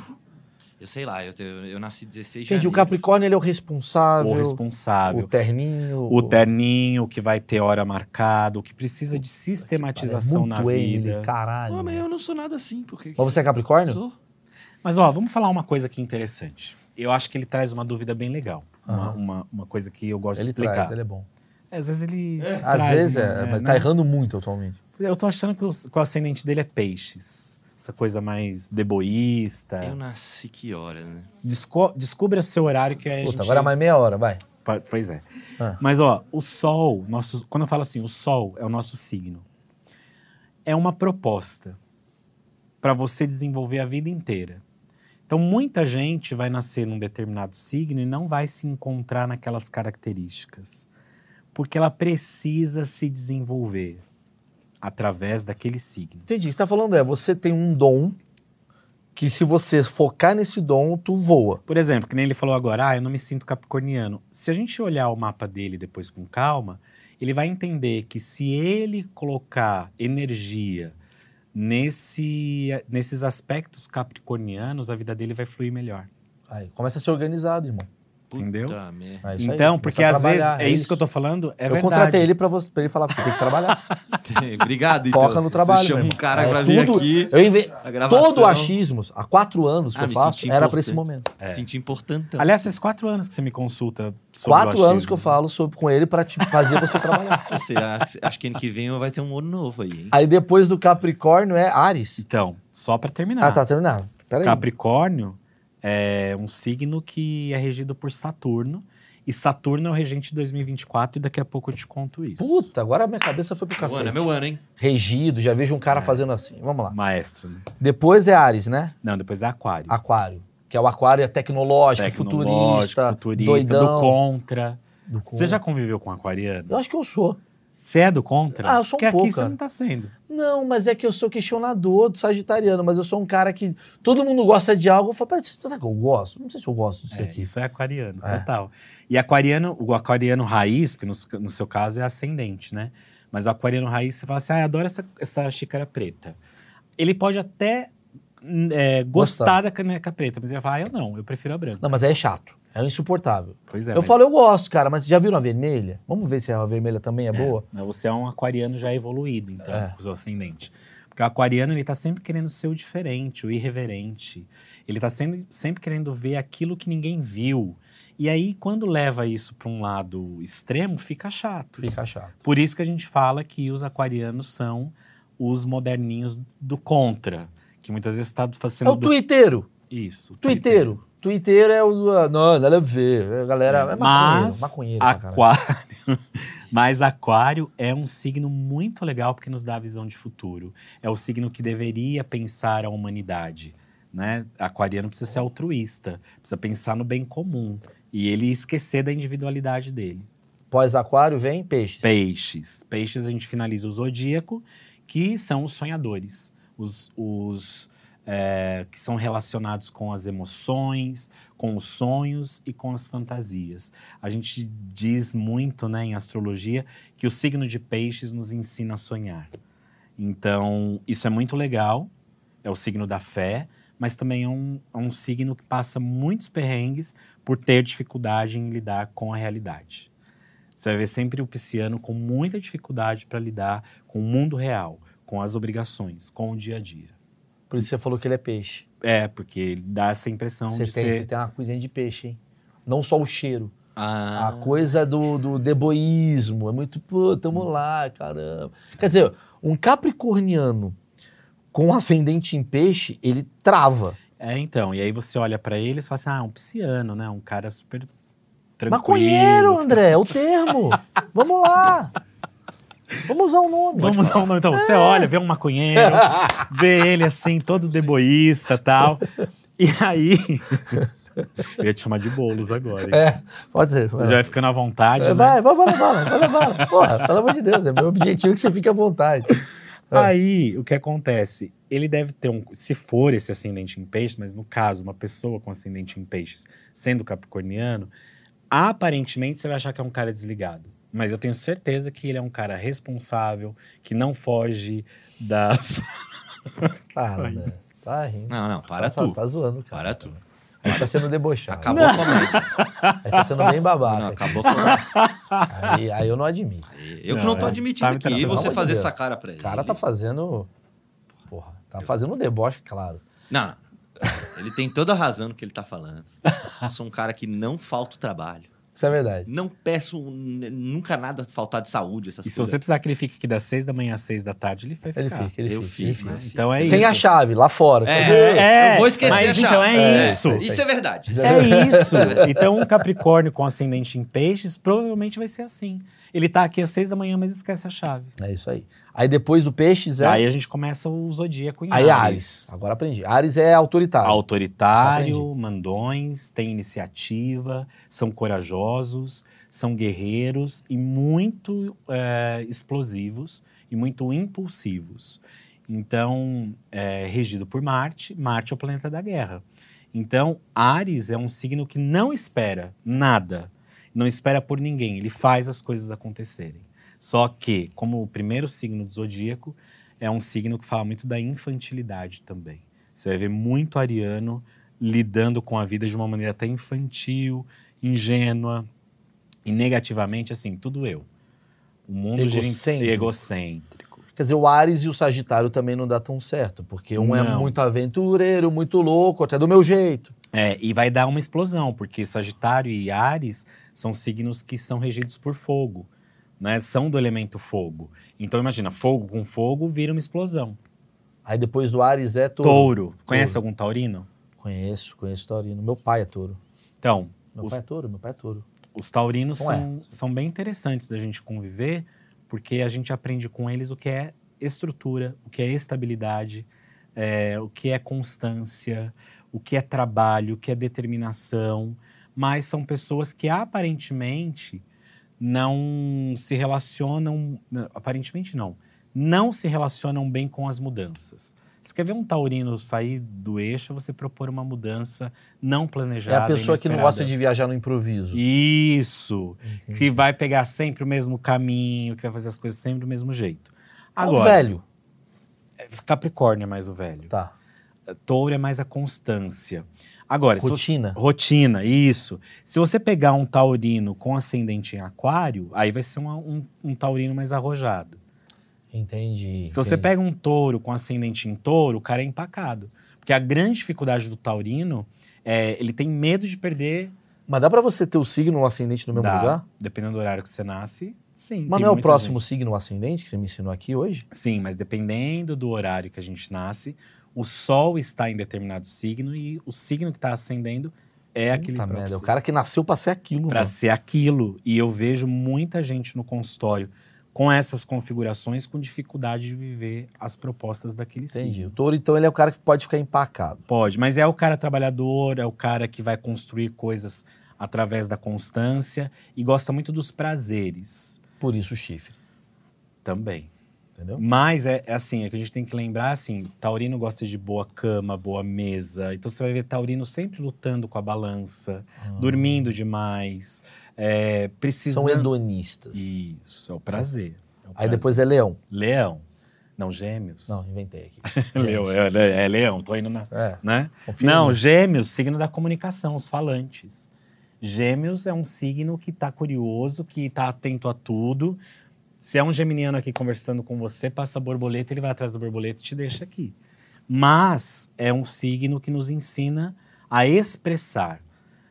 C: Eu sei lá, eu, eu, eu nasci 16 de
B: Gente, o
C: janeiro.
B: Capricórnio ele é o responsável,
A: O responsável.
B: o terninho.
A: O terninho que vai ter hora marcada, o que precisa de
B: é
A: sistematização
B: muito
A: na
B: ele,
A: vida.
B: caralho.
C: Pô, mas eu não sou nada assim, porque...
B: Mas você é Capricórnio?
C: Sou.
A: Mas ó, vamos falar uma coisa aqui interessante. Eu acho que ele traz uma dúvida bem legal. Uma,
B: Aham.
A: uma, uma coisa que eu gosto
B: Ele
A: de explicar.
B: traz, ele é bom.
A: Às vezes ele.
B: Às
A: traz,
B: vezes
A: né,
B: é, mas
A: né?
B: tá errando muito atualmente.
A: Eu tô achando que o, que o ascendente dele é peixes. Essa coisa mais deboísta.
C: Eu nasci que hora, né?
A: Desco descubra o seu horário que a
B: Puta,
A: gente...
B: agora é mais meia hora, vai.
A: Pois é.
B: Ah.
A: Mas, ó, o Sol, nosso, quando eu falo assim, o Sol é o nosso signo. É uma proposta para você desenvolver a vida inteira. Então, muita gente vai nascer num determinado signo e não vai se encontrar naquelas características. Porque ela precisa se desenvolver através daquele signo.
B: Entendi. O que você tá falando é, você tem um dom que se você focar nesse dom, tu voa.
A: Por exemplo, que nem ele falou agora, ah, eu não me sinto capricorniano. Se a gente olhar o mapa dele depois com calma, ele vai entender que se ele colocar energia nesse, nesses aspectos capricornianos, a vida dele vai fluir melhor.
B: Aí, começa a ser organizado, irmão.
A: Entendeu?
B: É
A: então, porque às vezes,
B: trabalhar,
A: é, isso, que eu tô falando, é
B: eu
A: verdade.
B: contratei ele pra, você, pra ele falar, você tem que trabalhar.
C: Obrigado, então.
B: Foca no trabalho,
C: Você chama um cara
B: É
C: pra vir
B: tudo-
C: aqui,
B: Eu inve... Todo o achismos, há quatro anos que
C: Ah,
B: eu faço, era pra
C: importante.
B: esse momento.
A: É.
C: Senti importante.
A: Aliás, faz quatro anos que você me consulta sobre
B: Quatro anos
A: achismo.
B: que eu falo sobre, com ele pra te fazer você trabalhar.
C: Você acho que ano que vem vai ter um ano novo aí, hein?
B: Aí depois do Capricórnio é Ares.
A: Então, só pra terminar.
B: Ah, tá terminado. Peraí.
A: Capricórnio é um signo que é regido por Saturno. E Saturno é o regente de 2024 e daqui a pouco eu te conto isso.
B: Puta, agora a minha cabeça foi pro
C: Meu
B: cacete.
C: ano, é meu ano, hein?
B: Regido, já vejo um
A: É.
B: cara fazendo assim. Vamos lá.
A: Maestro. né?
B: Depois é Ares, né?
A: Não, depois é Aquário.
B: Aquário. Que é o aquário é tecnológico,
A: Tecnológico,
B: futurista,
A: futurista,
B: doidão.
A: do contra.
B: Do
A: Você já conviveu com aquariano?
B: Eu acho que eu sou.
A: Você é do contra?
B: Ah, eu sou um
A: Porque
B: pouco,
A: aqui você
B: cara.
A: não tá sendo.
B: Não, mas é que eu sou questionador do sagitariano, mas eu sou um cara que todo mundo gosta de algo. Eu falo, peraí, será que eu gosto? Não sei se eu gosto disso
A: É,
B: aqui.
A: isso é aquariano,
B: É.
A: total. E aquariano, o aquariano raiz, porque no, no seu caso é ascendente, né? Mas o aquariano raiz, você fala assim, ah, eu adoro essa, essa xícara preta. Ele pode até é, gostar
B: Gostar.
A: da caneca preta, mas ele vai falar, ah, eu não, eu prefiro a branca.
B: Não, mas aí é chato. É insuportável.
A: Pois é,
B: eu
A: mas-
B: falo, eu gosto, cara, mas já viram a vermelha? Vamos ver se a vermelha também é, boa?
A: Mas você é um aquariano já evoluído, então,
B: É.
A: com o seu ascendente. Porque o aquariano, ele tá sempre querendo ser o diferente, o irreverente. Ele tá sempre, sempre querendo ver aquilo que ninguém viu. E aí, quando leva isso para um lado extremo, fica chato.
B: Fica chato.
A: Por isso que a gente fala que os aquarianos são os moderninhos do contra. Que muitas vezes está fazendo...
B: É o
A: do-
B: twitteiro.
A: Isso. o
B: Twitteiro. Twitteiro é o. do- ah, Não, nada a ver. A galera é maconheiro.
A: Mas
B: maconheiro caralho.
A: aquário, mas aquário é um signo muito legal porque nos dá a visão de futuro. É o signo que deveria pensar a humanidade, né? Aquariano precisa ser altruísta, precisa pensar no bem comum e ele esquecer da individualidade dele.
B: Pós-aquário vem peixes.
A: Peixes, peixes a gente finaliza o zodíaco, que são os sonhadores, os, os é, que são relacionados com as emoções, com os sonhos e com as fantasias. A gente diz muito né, em astrologia que o signo de peixes nos ensina a sonhar. Então, isso é muito legal, é o signo da fé, mas também é um, é um signo que passa muitos perrengues por ter dificuldade em lidar com a realidade. Você vai ver sempre o pisciano com muita dificuldade para lidar com o mundo real, com as obrigações, com o dia a dia.
B: Por isso você falou que ele é peixe.
A: É, porque ele dá essa impressão
B: Você
A: de
B: tem,
A: ser.
B: você tem uma coisinha de peixe, hein? Não só o cheiro.
C: Ah,
B: A coisa do, do deboísmo. É muito, pô, tamo lá, caramba. Quer dizer, um capricorniano com ascendente em peixe, ele trava.
A: É, então. E aí você olha para eles e fala assim: ah, um pisciano, né? Um cara super tranquilo.
B: Maconheiro, André, é o termo. Vamos lá. Vamos usar o nome.
A: Vamos usar um nome. Então, você olha, vê um maconheiro, vê ele assim, todo deboísta e tal. E aí. Eu ia te chamar de bolos agora. hein?
B: É, pode ser.
A: Já vai ficando à vontade.
B: É,
A: né?
B: Vai, vai, vai levar, vai levar. Porra, pelo amor de Deus, é meu objetivo que você fique à vontade. É.
A: Aí, o que acontece? Ele deve ter um. Se for esse ascendente em peixes, mas no caso, uma pessoa com ascendente em peixes sendo capricorniano, aparentemente você vai achar que é um cara desligado. Mas eu tenho certeza que ele é um cara responsável, que não foge das.
B: Para,
A: aí.
B: né? Tá rindo.
C: não, não, para
B: tá,
C: tu.
B: Tá zoando, cara.
C: Para tu.
B: Aí tá sendo debochado.
C: Acabou a comédia.
B: Aí tá sendo bem babaca.
C: Não, acabou a comédia.
B: Aí, aí eu não admito.
C: Eu que
A: Não,
C: não tô
A: é.
C: admitindo aqui. E você fazer
B: Deus.
C: essa cara pra
B: O
C: ele.
B: cara tá fazendo. Porra, tá fazendo um deboche, claro.
C: Não, não. Ele tem toda a razão no que ele tá falando. Sou um cara que não falta o trabalho.
B: Isso é verdade.
C: Não peço nunca nada faltar de saúde, essas
A: E se
C: coisas.
A: você precisar que ele fique aqui das seis da manhã às seis da tarde, ele vai
B: Ele
A: ficar.
B: fica, ele
C: Eu
B: fica.
C: fico,
B: ele fica.
C: eu fico.
A: Então é
B: Sem
A: isso.
B: a chave, lá fora.
C: É,
A: É,
C: eu vou esquecer
A: mas
C: a chave.
A: então é isso.
C: Isso é verdade.
A: É isso. Então, um Capricórnio com ascendente em peixes provavelmente vai ser assim. Ele tá aqui às seis da manhã, mas esquece a chave.
B: É isso aí. Aí depois do peixes é.
A: Aí a gente começa o zodíaco em
B: Aí
A: Ares.
B: Ares. Agora aprendi. Ares é autoritário.
A: Autoritário, mandões, têm iniciativa, são corajosos, são guerreiros e muito é, explosivos e muito impulsivos. Então, é regido por Marte, Marte é o planeta da guerra. Então, Ares é um signo que não espera nada, não espera por ninguém, ele faz as coisas acontecerem. Só que, como o primeiro signo do zodíaco, é um signo que fala muito da infantilidade também. Você vai ver muito ariano lidando com a vida de uma maneira até infantil, ingênua e negativamente, assim, tudo eu. O mundo gira em-
B: Egocêntrico.
A: egocêntrico.
B: Quer dizer, o Ares e o Sagitário também não dá tão certo, porque um é
A: Não.
B: muito aventureiro, muito louco, até do meu jeito.
A: É, e vai dar uma explosão, porque Sagitário e Ares são signos que são regidos por fogo, né? São do elemento fogo. Então imagina, fogo com fogo vira uma explosão.
B: Aí depois do Ares é touro.
A: Touro. Conhece
B: Touro.
A: algum taurino?
B: Conheço, conheço taurino. Meu pai é touro.
A: Então,
B: Meu
A: os,
B: pai é touro, meu pai é touro.
A: os taurinos
B: Não é.
A: são, são bem interessantes da gente conviver, porque a gente aprende com eles o que é estrutura, o que é estabilidade, é, o que é constância, o que é trabalho, o que é determinação. Mas são pessoas que aparentemente não se relacionam. não, Aparentemente não. Não se relacionam bem com as mudanças. Você quer ver um taurino sair do eixo, é você propor uma mudança não
B: É
A: planejada.
B: a pessoa que não
A: inesperada.
B: gosta de viajar no improviso.
A: Isso.
B: Entendi.
A: Que vai pegar sempre o mesmo caminho, que vai fazer as coisas sempre do mesmo jeito.
B: É o
A: Agora,
B: velho.
A: Capricórnio é mais o velho.
B: Tá.
A: Touro é mais a constância. Agora, se você-
B: Rotina.
A: rotina, isso. Se você pegar um taurino com ascendente em aquário, aí vai ser uma- um, um taurino mais arrojado.
B: Entendi.
A: Se você
B: entendi.
A: pega um touro com ascendente em touro, o cara é empacado. Porque a grande dificuldade do taurino é ele tem medo de perder
B: Mas dá pra você ter o signo ou ascendente no mesmo
A: Dá.
B: lugar?
A: Dependendo do horário que você nasce, sim.
B: Mas não é o próximo
A: gente.
B: signo ascendente que você me ensinou aqui hoje?
A: Sim, mas dependendo do horário que a gente nasce, o Sol está em determinado signo e o signo que está ascendendo é aquele
B: Puta merda, o
A: signo.
B: cara que nasceu pra ser aquilo,
A: Para ser aquilo. E eu vejo muita gente no consultório com essas configurações com dificuldade de viver as propostas daquele
B: Entendi.
A: signo.
B: O touro, então, ele é o cara que pode ficar empacado.
A: Pode, mas é o cara trabalhador, é o cara que vai construir coisas através da constância e gosta muito dos prazeres
B: Por isso o chifre.
A: também.
B: Entendeu?
A: Mas é, é assim, é que a gente tem que lembrar assim, Taurino gosta de boa cama, boa mesa. Então você vai ver Taurino sempre lutando com a balança, dormindo demais, é,
B: São
A: precisando.
B: hedonistas.
A: Isso, é o prazer. é o
B: Aí
A: prazer.
B: depois é leão.
A: Leão. Não, gêmeos.
B: Não, inventei aqui.
A: Leão, é, é- é leão, tô indo na.
B: É,
A: Né? Não, gêmeos, signo da comunicação, os falantes. Gêmeos é um signo que está curioso, que está atento a tudo. Se é um geminiano aqui conversando com você, passa a borboleta, ele vai atrás da borboleta e te deixa aqui. Mas é um signo que nos ensina a expressar.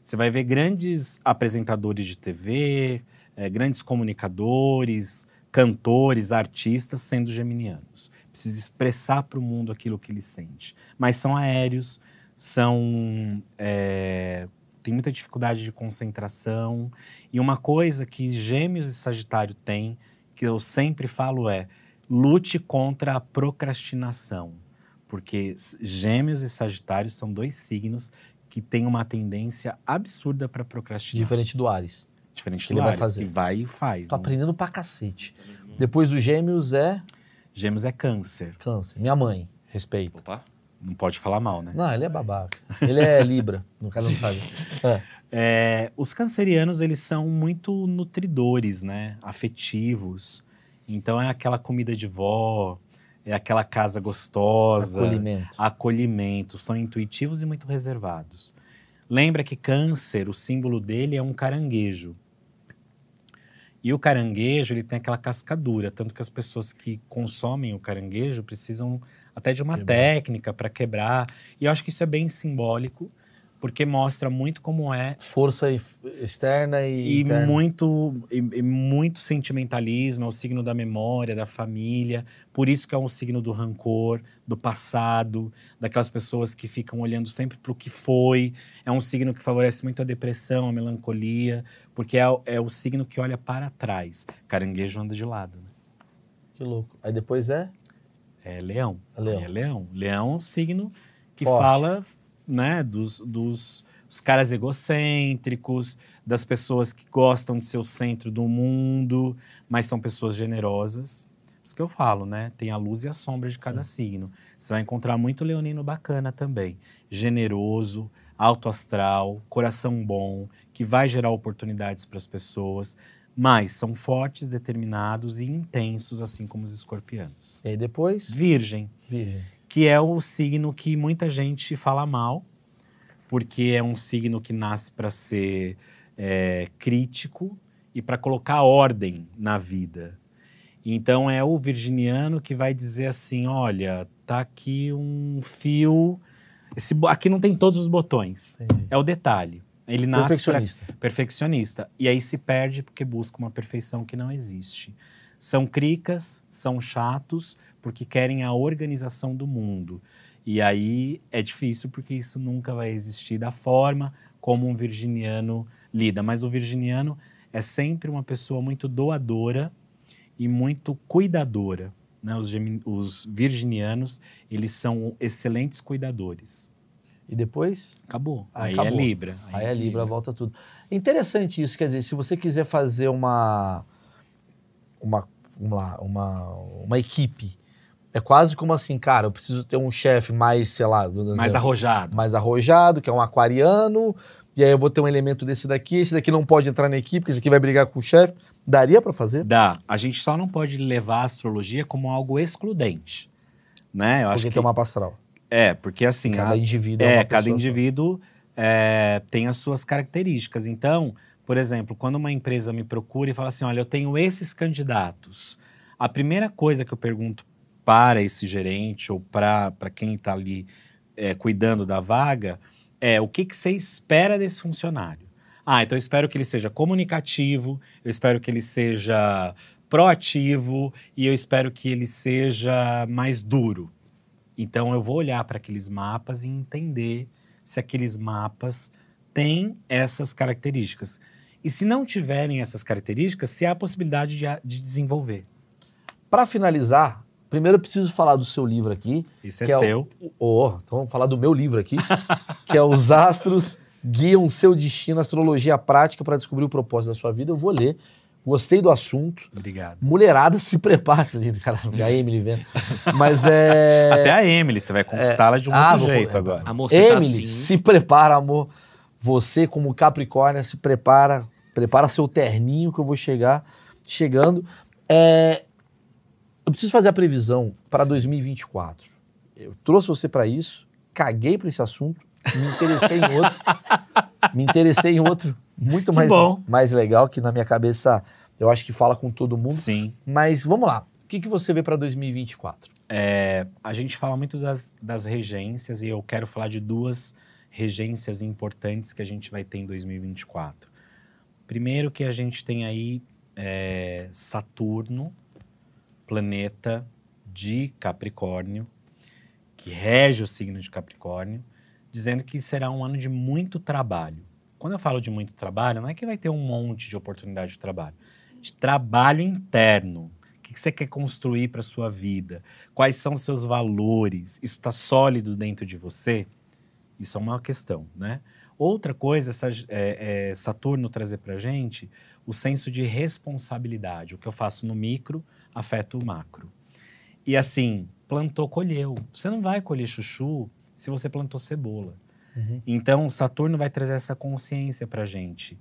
A: Você vai ver grandes apresentadores de TV, eh, grandes comunicadores, cantores, artistas sendo geminianos. Precisa expressar para o mundo aquilo que ele sente. Mas são aéreos, são eh, tem muita dificuldade de concentração. E uma coisa que Gêmeos e Sagitário têm, que eu sempre falo é: lute contra a procrastinação. Porque Gêmeos e Sagitário são dois signos que têm uma tendência absurda para procrastinar.
B: Diferente do Ares.
A: Diferente
B: que
A: do
B: ele vai
A: Ares,
B: fazer.
A: que vai e faz.
B: Tô
A: né?
B: aprendendo pra cacete. Depois do Gêmeos é
A: Gêmeos é câncer.
B: Câncer. Minha mãe, respeito.
C: Opa.
A: Não pode falar mal, né?
B: Não, ele é babaca. Ele é Libra, no caso não sabe. É.
A: É, os cancerianos, eles são muito nutridores, né? Afetivos. Então é aquela comida de vó, é aquela casa gostosa.
B: Acolhimento.
A: acolhimento, são intuitivos e muito reservados. Lembra que câncer, o símbolo dele é um caranguejo. E o caranguejo, ele tem aquela cascadura, tanto que as pessoas que consomem o caranguejo precisam até de uma
B: Quebrar.
A: técnica para quebrar. E eu acho que isso é bem simbólico, porque mostra muito como é
B: Força externa e,
A: e muito, e, e muito sentimentalismo, é o signo da memória, da família. Por isso que é um signo do rancor, do passado, daquelas pessoas que ficam olhando sempre para o que foi. É um signo que favorece muito a depressão, a melancolia, porque é, o- é o signo que olha para trás. Caranguejo anda de lado. Né?
B: Que louco. Aí depois é
A: É leão.
B: É leão.
A: É leão. Leão é um signo que
B: Forte.
A: fala né, dos, dos os caras egocêntricos, das pessoas que gostam de ser o centro do mundo, mas são pessoas generosas. Isso que eu falo, né? Tem a luz e a sombra de cada signo. Você vai encontrar muito leonino bacana também. Generoso, alto astral, coração bom, que vai gerar oportunidades para as pessoas, mas são fortes, determinados e intensos, assim como os escorpianos.
B: E aí depois,
A: Virgem,
B: Virgem.
A: Que é o signo que muita gente fala mal, porque é um signo que nasce para ser é, crítico e para colocar ordem na vida. Então é o virginiano que vai dizer assim, olha, tá aqui um fio, esse, aqui não tem todos os botões.
B: Entendi.
A: É o detalhe. Ele nasce pra
B: Perfeccionista.
A: perfeccionista. E aí se perde porque busca uma perfeição que não existe. São cricas, são chatos, porque querem a organização do mundo. E aí é difícil porque isso nunca vai existir da forma como um virginiano lida. Mas o virginiano é sempre uma pessoa muito doadora e muito cuidadora. Né? Os, os virginianos, eles são excelentes cuidadores.
B: E depois,
A: Acabou.
B: Ah,
A: aí
B: acabou.
A: é Libra.
B: aí a Libra volta tudo. Interessante isso, quer dizer, se você quiser fazer uma uma lá, uma, uma equipe, é quase como assim, cara, eu preciso ter um chefe mais, sei lá,
A: Mais arrojado.
B: mais arrojado, que é um aquariano, e aí eu vou ter um elemento desse daqui, esse daqui não pode entrar na equipe, porque esse aqui vai brigar com o chefe. Daria pra fazer?
A: Dá. A gente só não pode levar a astrologia como algo excludente. Né? Eu acho
B: Porque
A: que
B: tem uma astral.
A: é, porque assim,
B: Cada
A: a-
B: indivíduo é,
A: é,
B: uma
A: cada indivíduo é, tem as suas características. Então, por exemplo, quando uma empresa me procura e fala assim, olha, eu tenho esses candidatos, a primeira coisa que eu pergunto para esse gerente ou para quem está ali é, cuidando da vaga é o que, que você espera desse funcionário. Ah, então eu espero que ele seja comunicativo, eu espero que ele seja proativo e eu espero que ele seja mais duro. Então eu vou olhar para aqueles mapas e entender se aqueles mapas têm essas características. E se não tiverem essas características, se há a possibilidade de, de desenvolver.
B: Pra finalizar, primeiro eu preciso falar do seu livro aqui,
A: Esse é
B: Que é o-
A: seu.
B: Oh, então vamos falar do meu livro aqui, que é Os Astros Guiam Seu Destino, Astrologia Prática para Descobrir o Propósito da Sua Vida. Eu vou ler. Gostei do assunto.
A: Obrigado.
B: Mulherada se prepara. Cara, a Emily vendo. Mas é.
A: Até a Emily, você vai conquistá-la de um
B: Ah,
A: outro
B: vou-
A: jeito
B: é,
A: agora.
C: A moça tá
B: Emily,
C: assim.
B: se prepara, amor. Você, como Capricórnio, se prepara. Prepara seu terninho que eu vou chegar. Chegando. É, eu preciso fazer a previsão para 2024. Eu trouxe você para isso, caguei para esse assunto, me interessei em outro. Me interessei em outro muito mais,
A: bom.
B: mais legal, que na minha cabeça eu acho que fala com todo mundo.
A: Sim.
B: Mas vamos lá. O que, que você vê para 2024?
A: É, a gente fala muito das, das regências e eu quero falar de duas regências importantes que a gente vai ter em 2024. Primeiro que a gente tem aí é, Saturno, planeta de Capricórnio, que rege o signo de Capricórnio, dizendo que será um ano de muito trabalho. Quando eu falo de muito trabalho, não é que vai ter um monte de oportunidade de trabalho, de trabalho interno. O que você quer construir para sua vida? Quais são os seus valores? Isso está sólido dentro de você? Isso é uma questão, né? Outra coisa, essa- é, é Saturno trazer para gente o senso de responsabilidade. O que eu faço no micro afeta o macro. E assim, plantou, colheu. Você não vai colher chuchu se você plantou cebola.
B: Uhum.
A: Então, Saturno vai trazer essa consciência para gente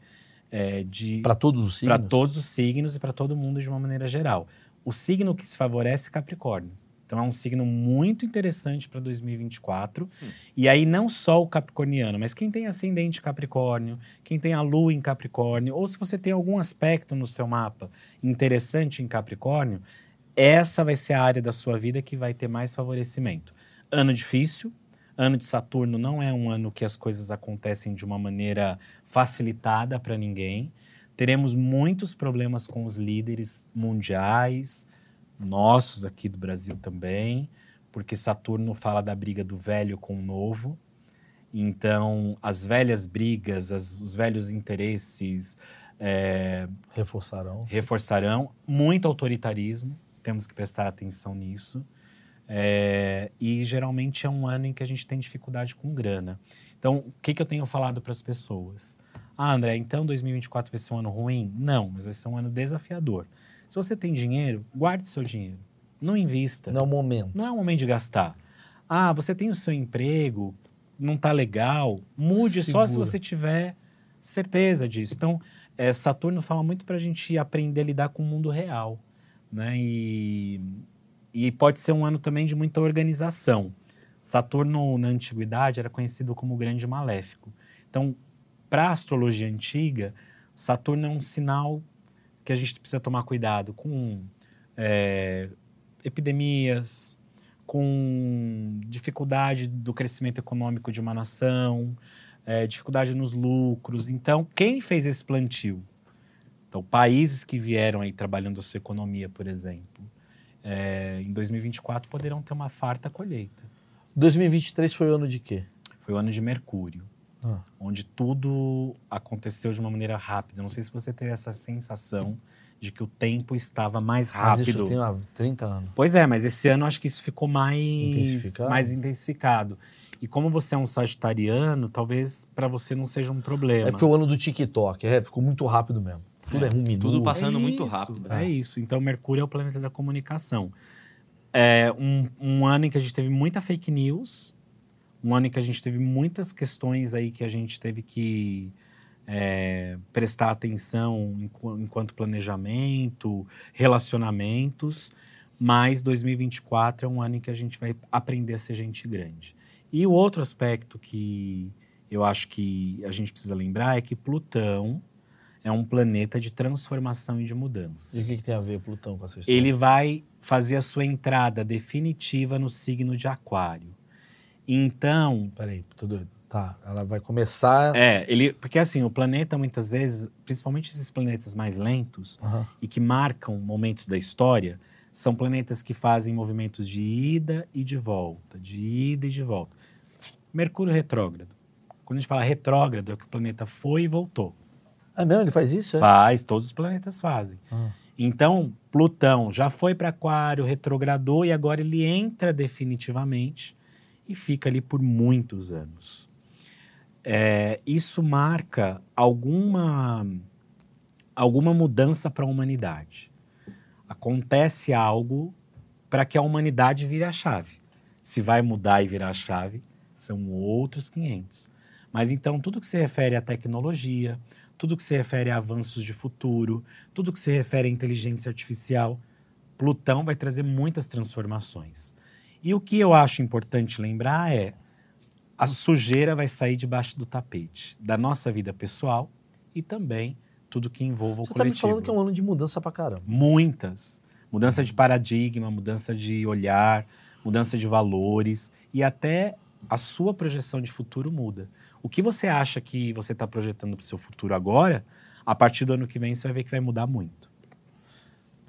A: é, de
B: Para todos os signos?
A: para todos os signos e para todo mundo de uma maneira geral. O signo que se favorece é Capricórnio. Então é um signo muito interessante para 2024.
C: Hum.
A: E aí não só o capricorniano, mas quem tem ascendente Capricórnio, quem tem a lua em Capricórnio, ou se você tem algum aspecto no seu mapa interessante em Capricórnio, essa vai ser a área da sua vida que vai ter mais favorecimento. Ano difícil, ano de Saturno não é um ano que as coisas acontecem de uma maneira facilitada para ninguém. Teremos muitos problemas com os líderes mundiais, nossos aqui do Brasil também, porque Saturno fala da briga do velho com o novo. Então, as velhas brigas, as- os velhos interesses é,
B: Reforçarão.
A: reforçarão muito autoritarismo. Temos que prestar atenção nisso. É, e geralmente é um ano em que a gente tem dificuldade com grana. Então, o que, que eu tenho falado para as pessoas? Ah, André, então 2024 vai ser um ano ruim? Não, mas vai ser um ano desafiador. Se você tem dinheiro, guarde seu dinheiro. Não invista.
B: Não é o momento.
A: Não é o momento de gastar. Ah, você tem o seu emprego, não tá legal, mude só se
B: Segura.
A: você tiver certeza disso. Então, é, Saturno fala muito para a gente aprender a lidar com o mundo real, né? E, e pode ser um ano também de muita organização. Saturno, na antiguidade, era conhecido como o grande maléfico. Então, para a astrologia antiga, Saturno é um sinal que a gente precisa tomar cuidado com é, epidemias, com dificuldade do crescimento econômico de uma nação, é, dificuldade nos lucros. Então, quem fez esse plantio? Então, países que vieram aí trabalhando a sua economia, por exemplo, é, em 2024 poderão ter uma farta colheita.
B: 2023 foi o ano de quê?
A: Foi o ano de Mercúrio,
B: Ah.
A: onde tudo aconteceu de uma maneira rápida. Não sei se você teve essa sensação de que o tempo estava mais
B: Mas
A: rápido.
B: isso tem há 30 anos.
A: Pois é, mas esse ano acho que isso ficou mais
B: Intensificado?
A: mais intensificado. E como você é um sagitariano, talvez para você não seja um problema.
B: É porque o ano do TikTok, é, ficou muito rápido mesmo. Tudo é, um minuto.
C: tudo passa- passando
A: É
C: muito
A: isso,
C: rápido.
A: É isso. Então, Mercúrio é o planeta da comunicação. É um, um ano em que a gente teve muita fake news, um ano em que a gente teve muitas questões aí que a gente teve que é, prestar atenção enqu- enquanto planejamento, relacionamentos, mas 2024 é um ano em que a gente vai aprender a ser gente grande. E o outro aspecto que eu acho que a gente precisa lembrar é que Plutão é um planeta de transformação e de mudança.
B: E o que, que tem a ver Plutão com essa história?
A: Ele vai fazer a sua entrada definitiva no signo de Aquário. Então,
B: Peraí, tô doido. Tá, ela vai começar...
A: é, ele, porque assim, o planeta muitas vezes, principalmente esses planetas mais lentos
B: Aham.
A: e que marcam momentos da história, são planetas que fazem movimentos de ida e de volta, de ida e de volta. Mercúrio retrógrado. Quando a gente fala retrógrado, é que o planeta foi e voltou.
B: É mesmo? Ele faz isso? É?
A: Faz, todos os planetas fazem.
B: Ah.
A: Então, Plutão já foi para Aquário, retrogradou e agora ele entra definitivamente e fica ali por muitos anos. É, isso marca alguma, alguma mudança para a humanidade. Acontece algo para que a humanidade vire a chave. Se vai mudar e virar a chave, são outros 500. Mas então, tudo que se refere à tecnologia, tudo que se refere a avanços de futuro, tudo que se refere à inteligência artificial, Plutão vai trazer muitas transformações. E o que eu acho importante lembrar é a sujeira vai sair debaixo do tapete da nossa vida pessoal e também tudo que envolva o
B: Você tá me
A: coletivo.
B: falando que é um ano de mudança pra caramba.
A: Muitas. Mudança de paradigma, mudança de olhar, mudança de valores e até a sua projeção de futuro muda. O que você acha que você está projetando para o seu futuro agora, a partir do ano que vem você vai ver que vai mudar muito.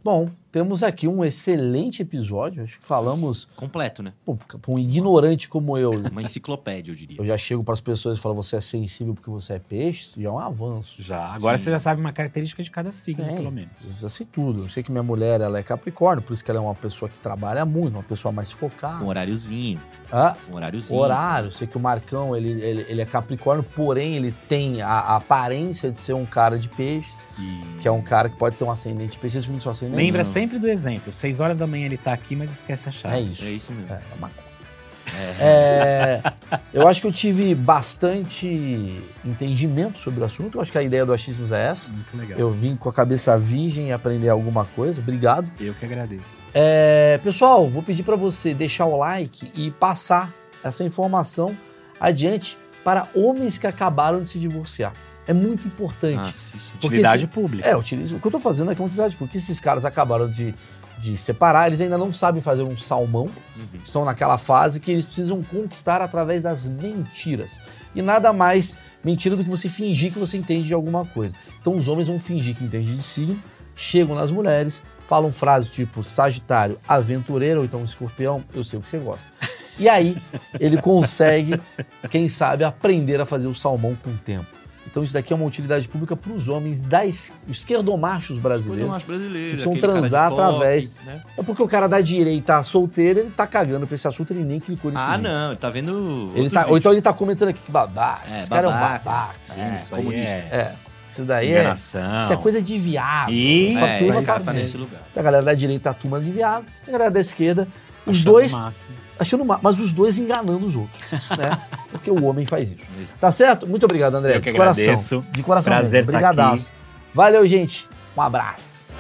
B: Bom, temos aqui um excelente episódio. Acho que falamos.
C: Completo, né?
B: Pô, pra um ignorante como eu,
C: Uma enciclopédia, eu diria.
B: eu já chego para as pessoas e falo: você é sensível porque você é peixe. Isso já é um avanço.
A: Já. Agora
C: Sim.
A: você já sabe uma característica de cada signo,
B: Tem.
A: pelo menos.
B: Eu já sei tudo. Eu sei que minha mulher ela é Capricórnio, por isso que ela é uma pessoa que trabalha muito, uma pessoa mais focada.
C: Um horáriozinho.
B: Ah,
C: Um horáriozinho.
B: horário. Sei que o Marcão ele, ele, ele é Capricórnio, porém ele tem a, a aparência de ser um cara de peixes,
A: E...
B: que é um cara que pode ter um ascendente de peixes. Vocês viram seu ascendente?
A: Lembra
C: Não.
A: Sempre do exemplo. Seis horas da manhã ele tá aqui, mas esquece a chave.
B: É isso.
C: É isso mesmo.
B: É, é uma
C: É.
B: É, eu acho que eu tive bastante entendimento sobre o assunto. Eu acho que a ideia do Achismos é essa.
A: Muito legal.
B: Eu vim com a cabeça virgem e aprender alguma coisa. Obrigado.
A: Eu que agradeço.
B: É, pessoal, vou pedir para você deixar o like e passar essa informação adiante para homens que acabaram de se divorciar. É muito importante.
C: Ah, isso.
B: Porque
A: Utilidade
B: se-
A: pública.
B: É, utilizo- o que eu tô fazendo aqui é uma utilidade, porque esses caras acabaram de, de separar, eles ainda não sabem fazer um salmão,
C: Uhum.
B: estão naquela fase que eles precisam conquistar através das mentiras. E nada mais mentira do que você fingir que você entende de alguma coisa. Então os homens vão fingir que entendem de signo, chegam nas mulheres, falam frases tipo Sagitário, aventureiro, ou então Escorpião, eu sei o que você gosta. E aí ele consegue, quem sabe, aprender a fazer o salmão com o tempo. Então isso daqui é uma utilidade pública para os homens da es- esquerdomachos brasileiros.
C: do macho brasileiro.
B: Precisam
C: aquele cara de
B: transar através-
C: né?
B: É porque o cara da direita solteiro, ele tá cagando pra esse assunto, ele nem clicou nesse
C: Ah,
B: link.
C: não. Ele tá vendo.
B: Ele tá, ou então ele tá comentando aqui que babaca,
C: É,
B: esse cara é um
C: babaca.
B: babaca.
C: É,
A: Isso
C: comunista.
A: é,
B: É, isso daí é, isso é coisa de viado.
A: Isso,
B: Essa
C: É,
A: isso
B: tá
C: tá nesse lugar.
B: A galera da direita, a turma de viado, a galera da esquerda, os
A: Achando
B: dois achando mas os dois enganando os outros, né? Porque o homem faz isso. Tá certo? Muito obrigado, André.
A: Eu que
B: de coração.
A: agradeço.
B: De coração
A: Prazer
B: mesmo.
A: tá.
B: Valeu, gente. Um abraço.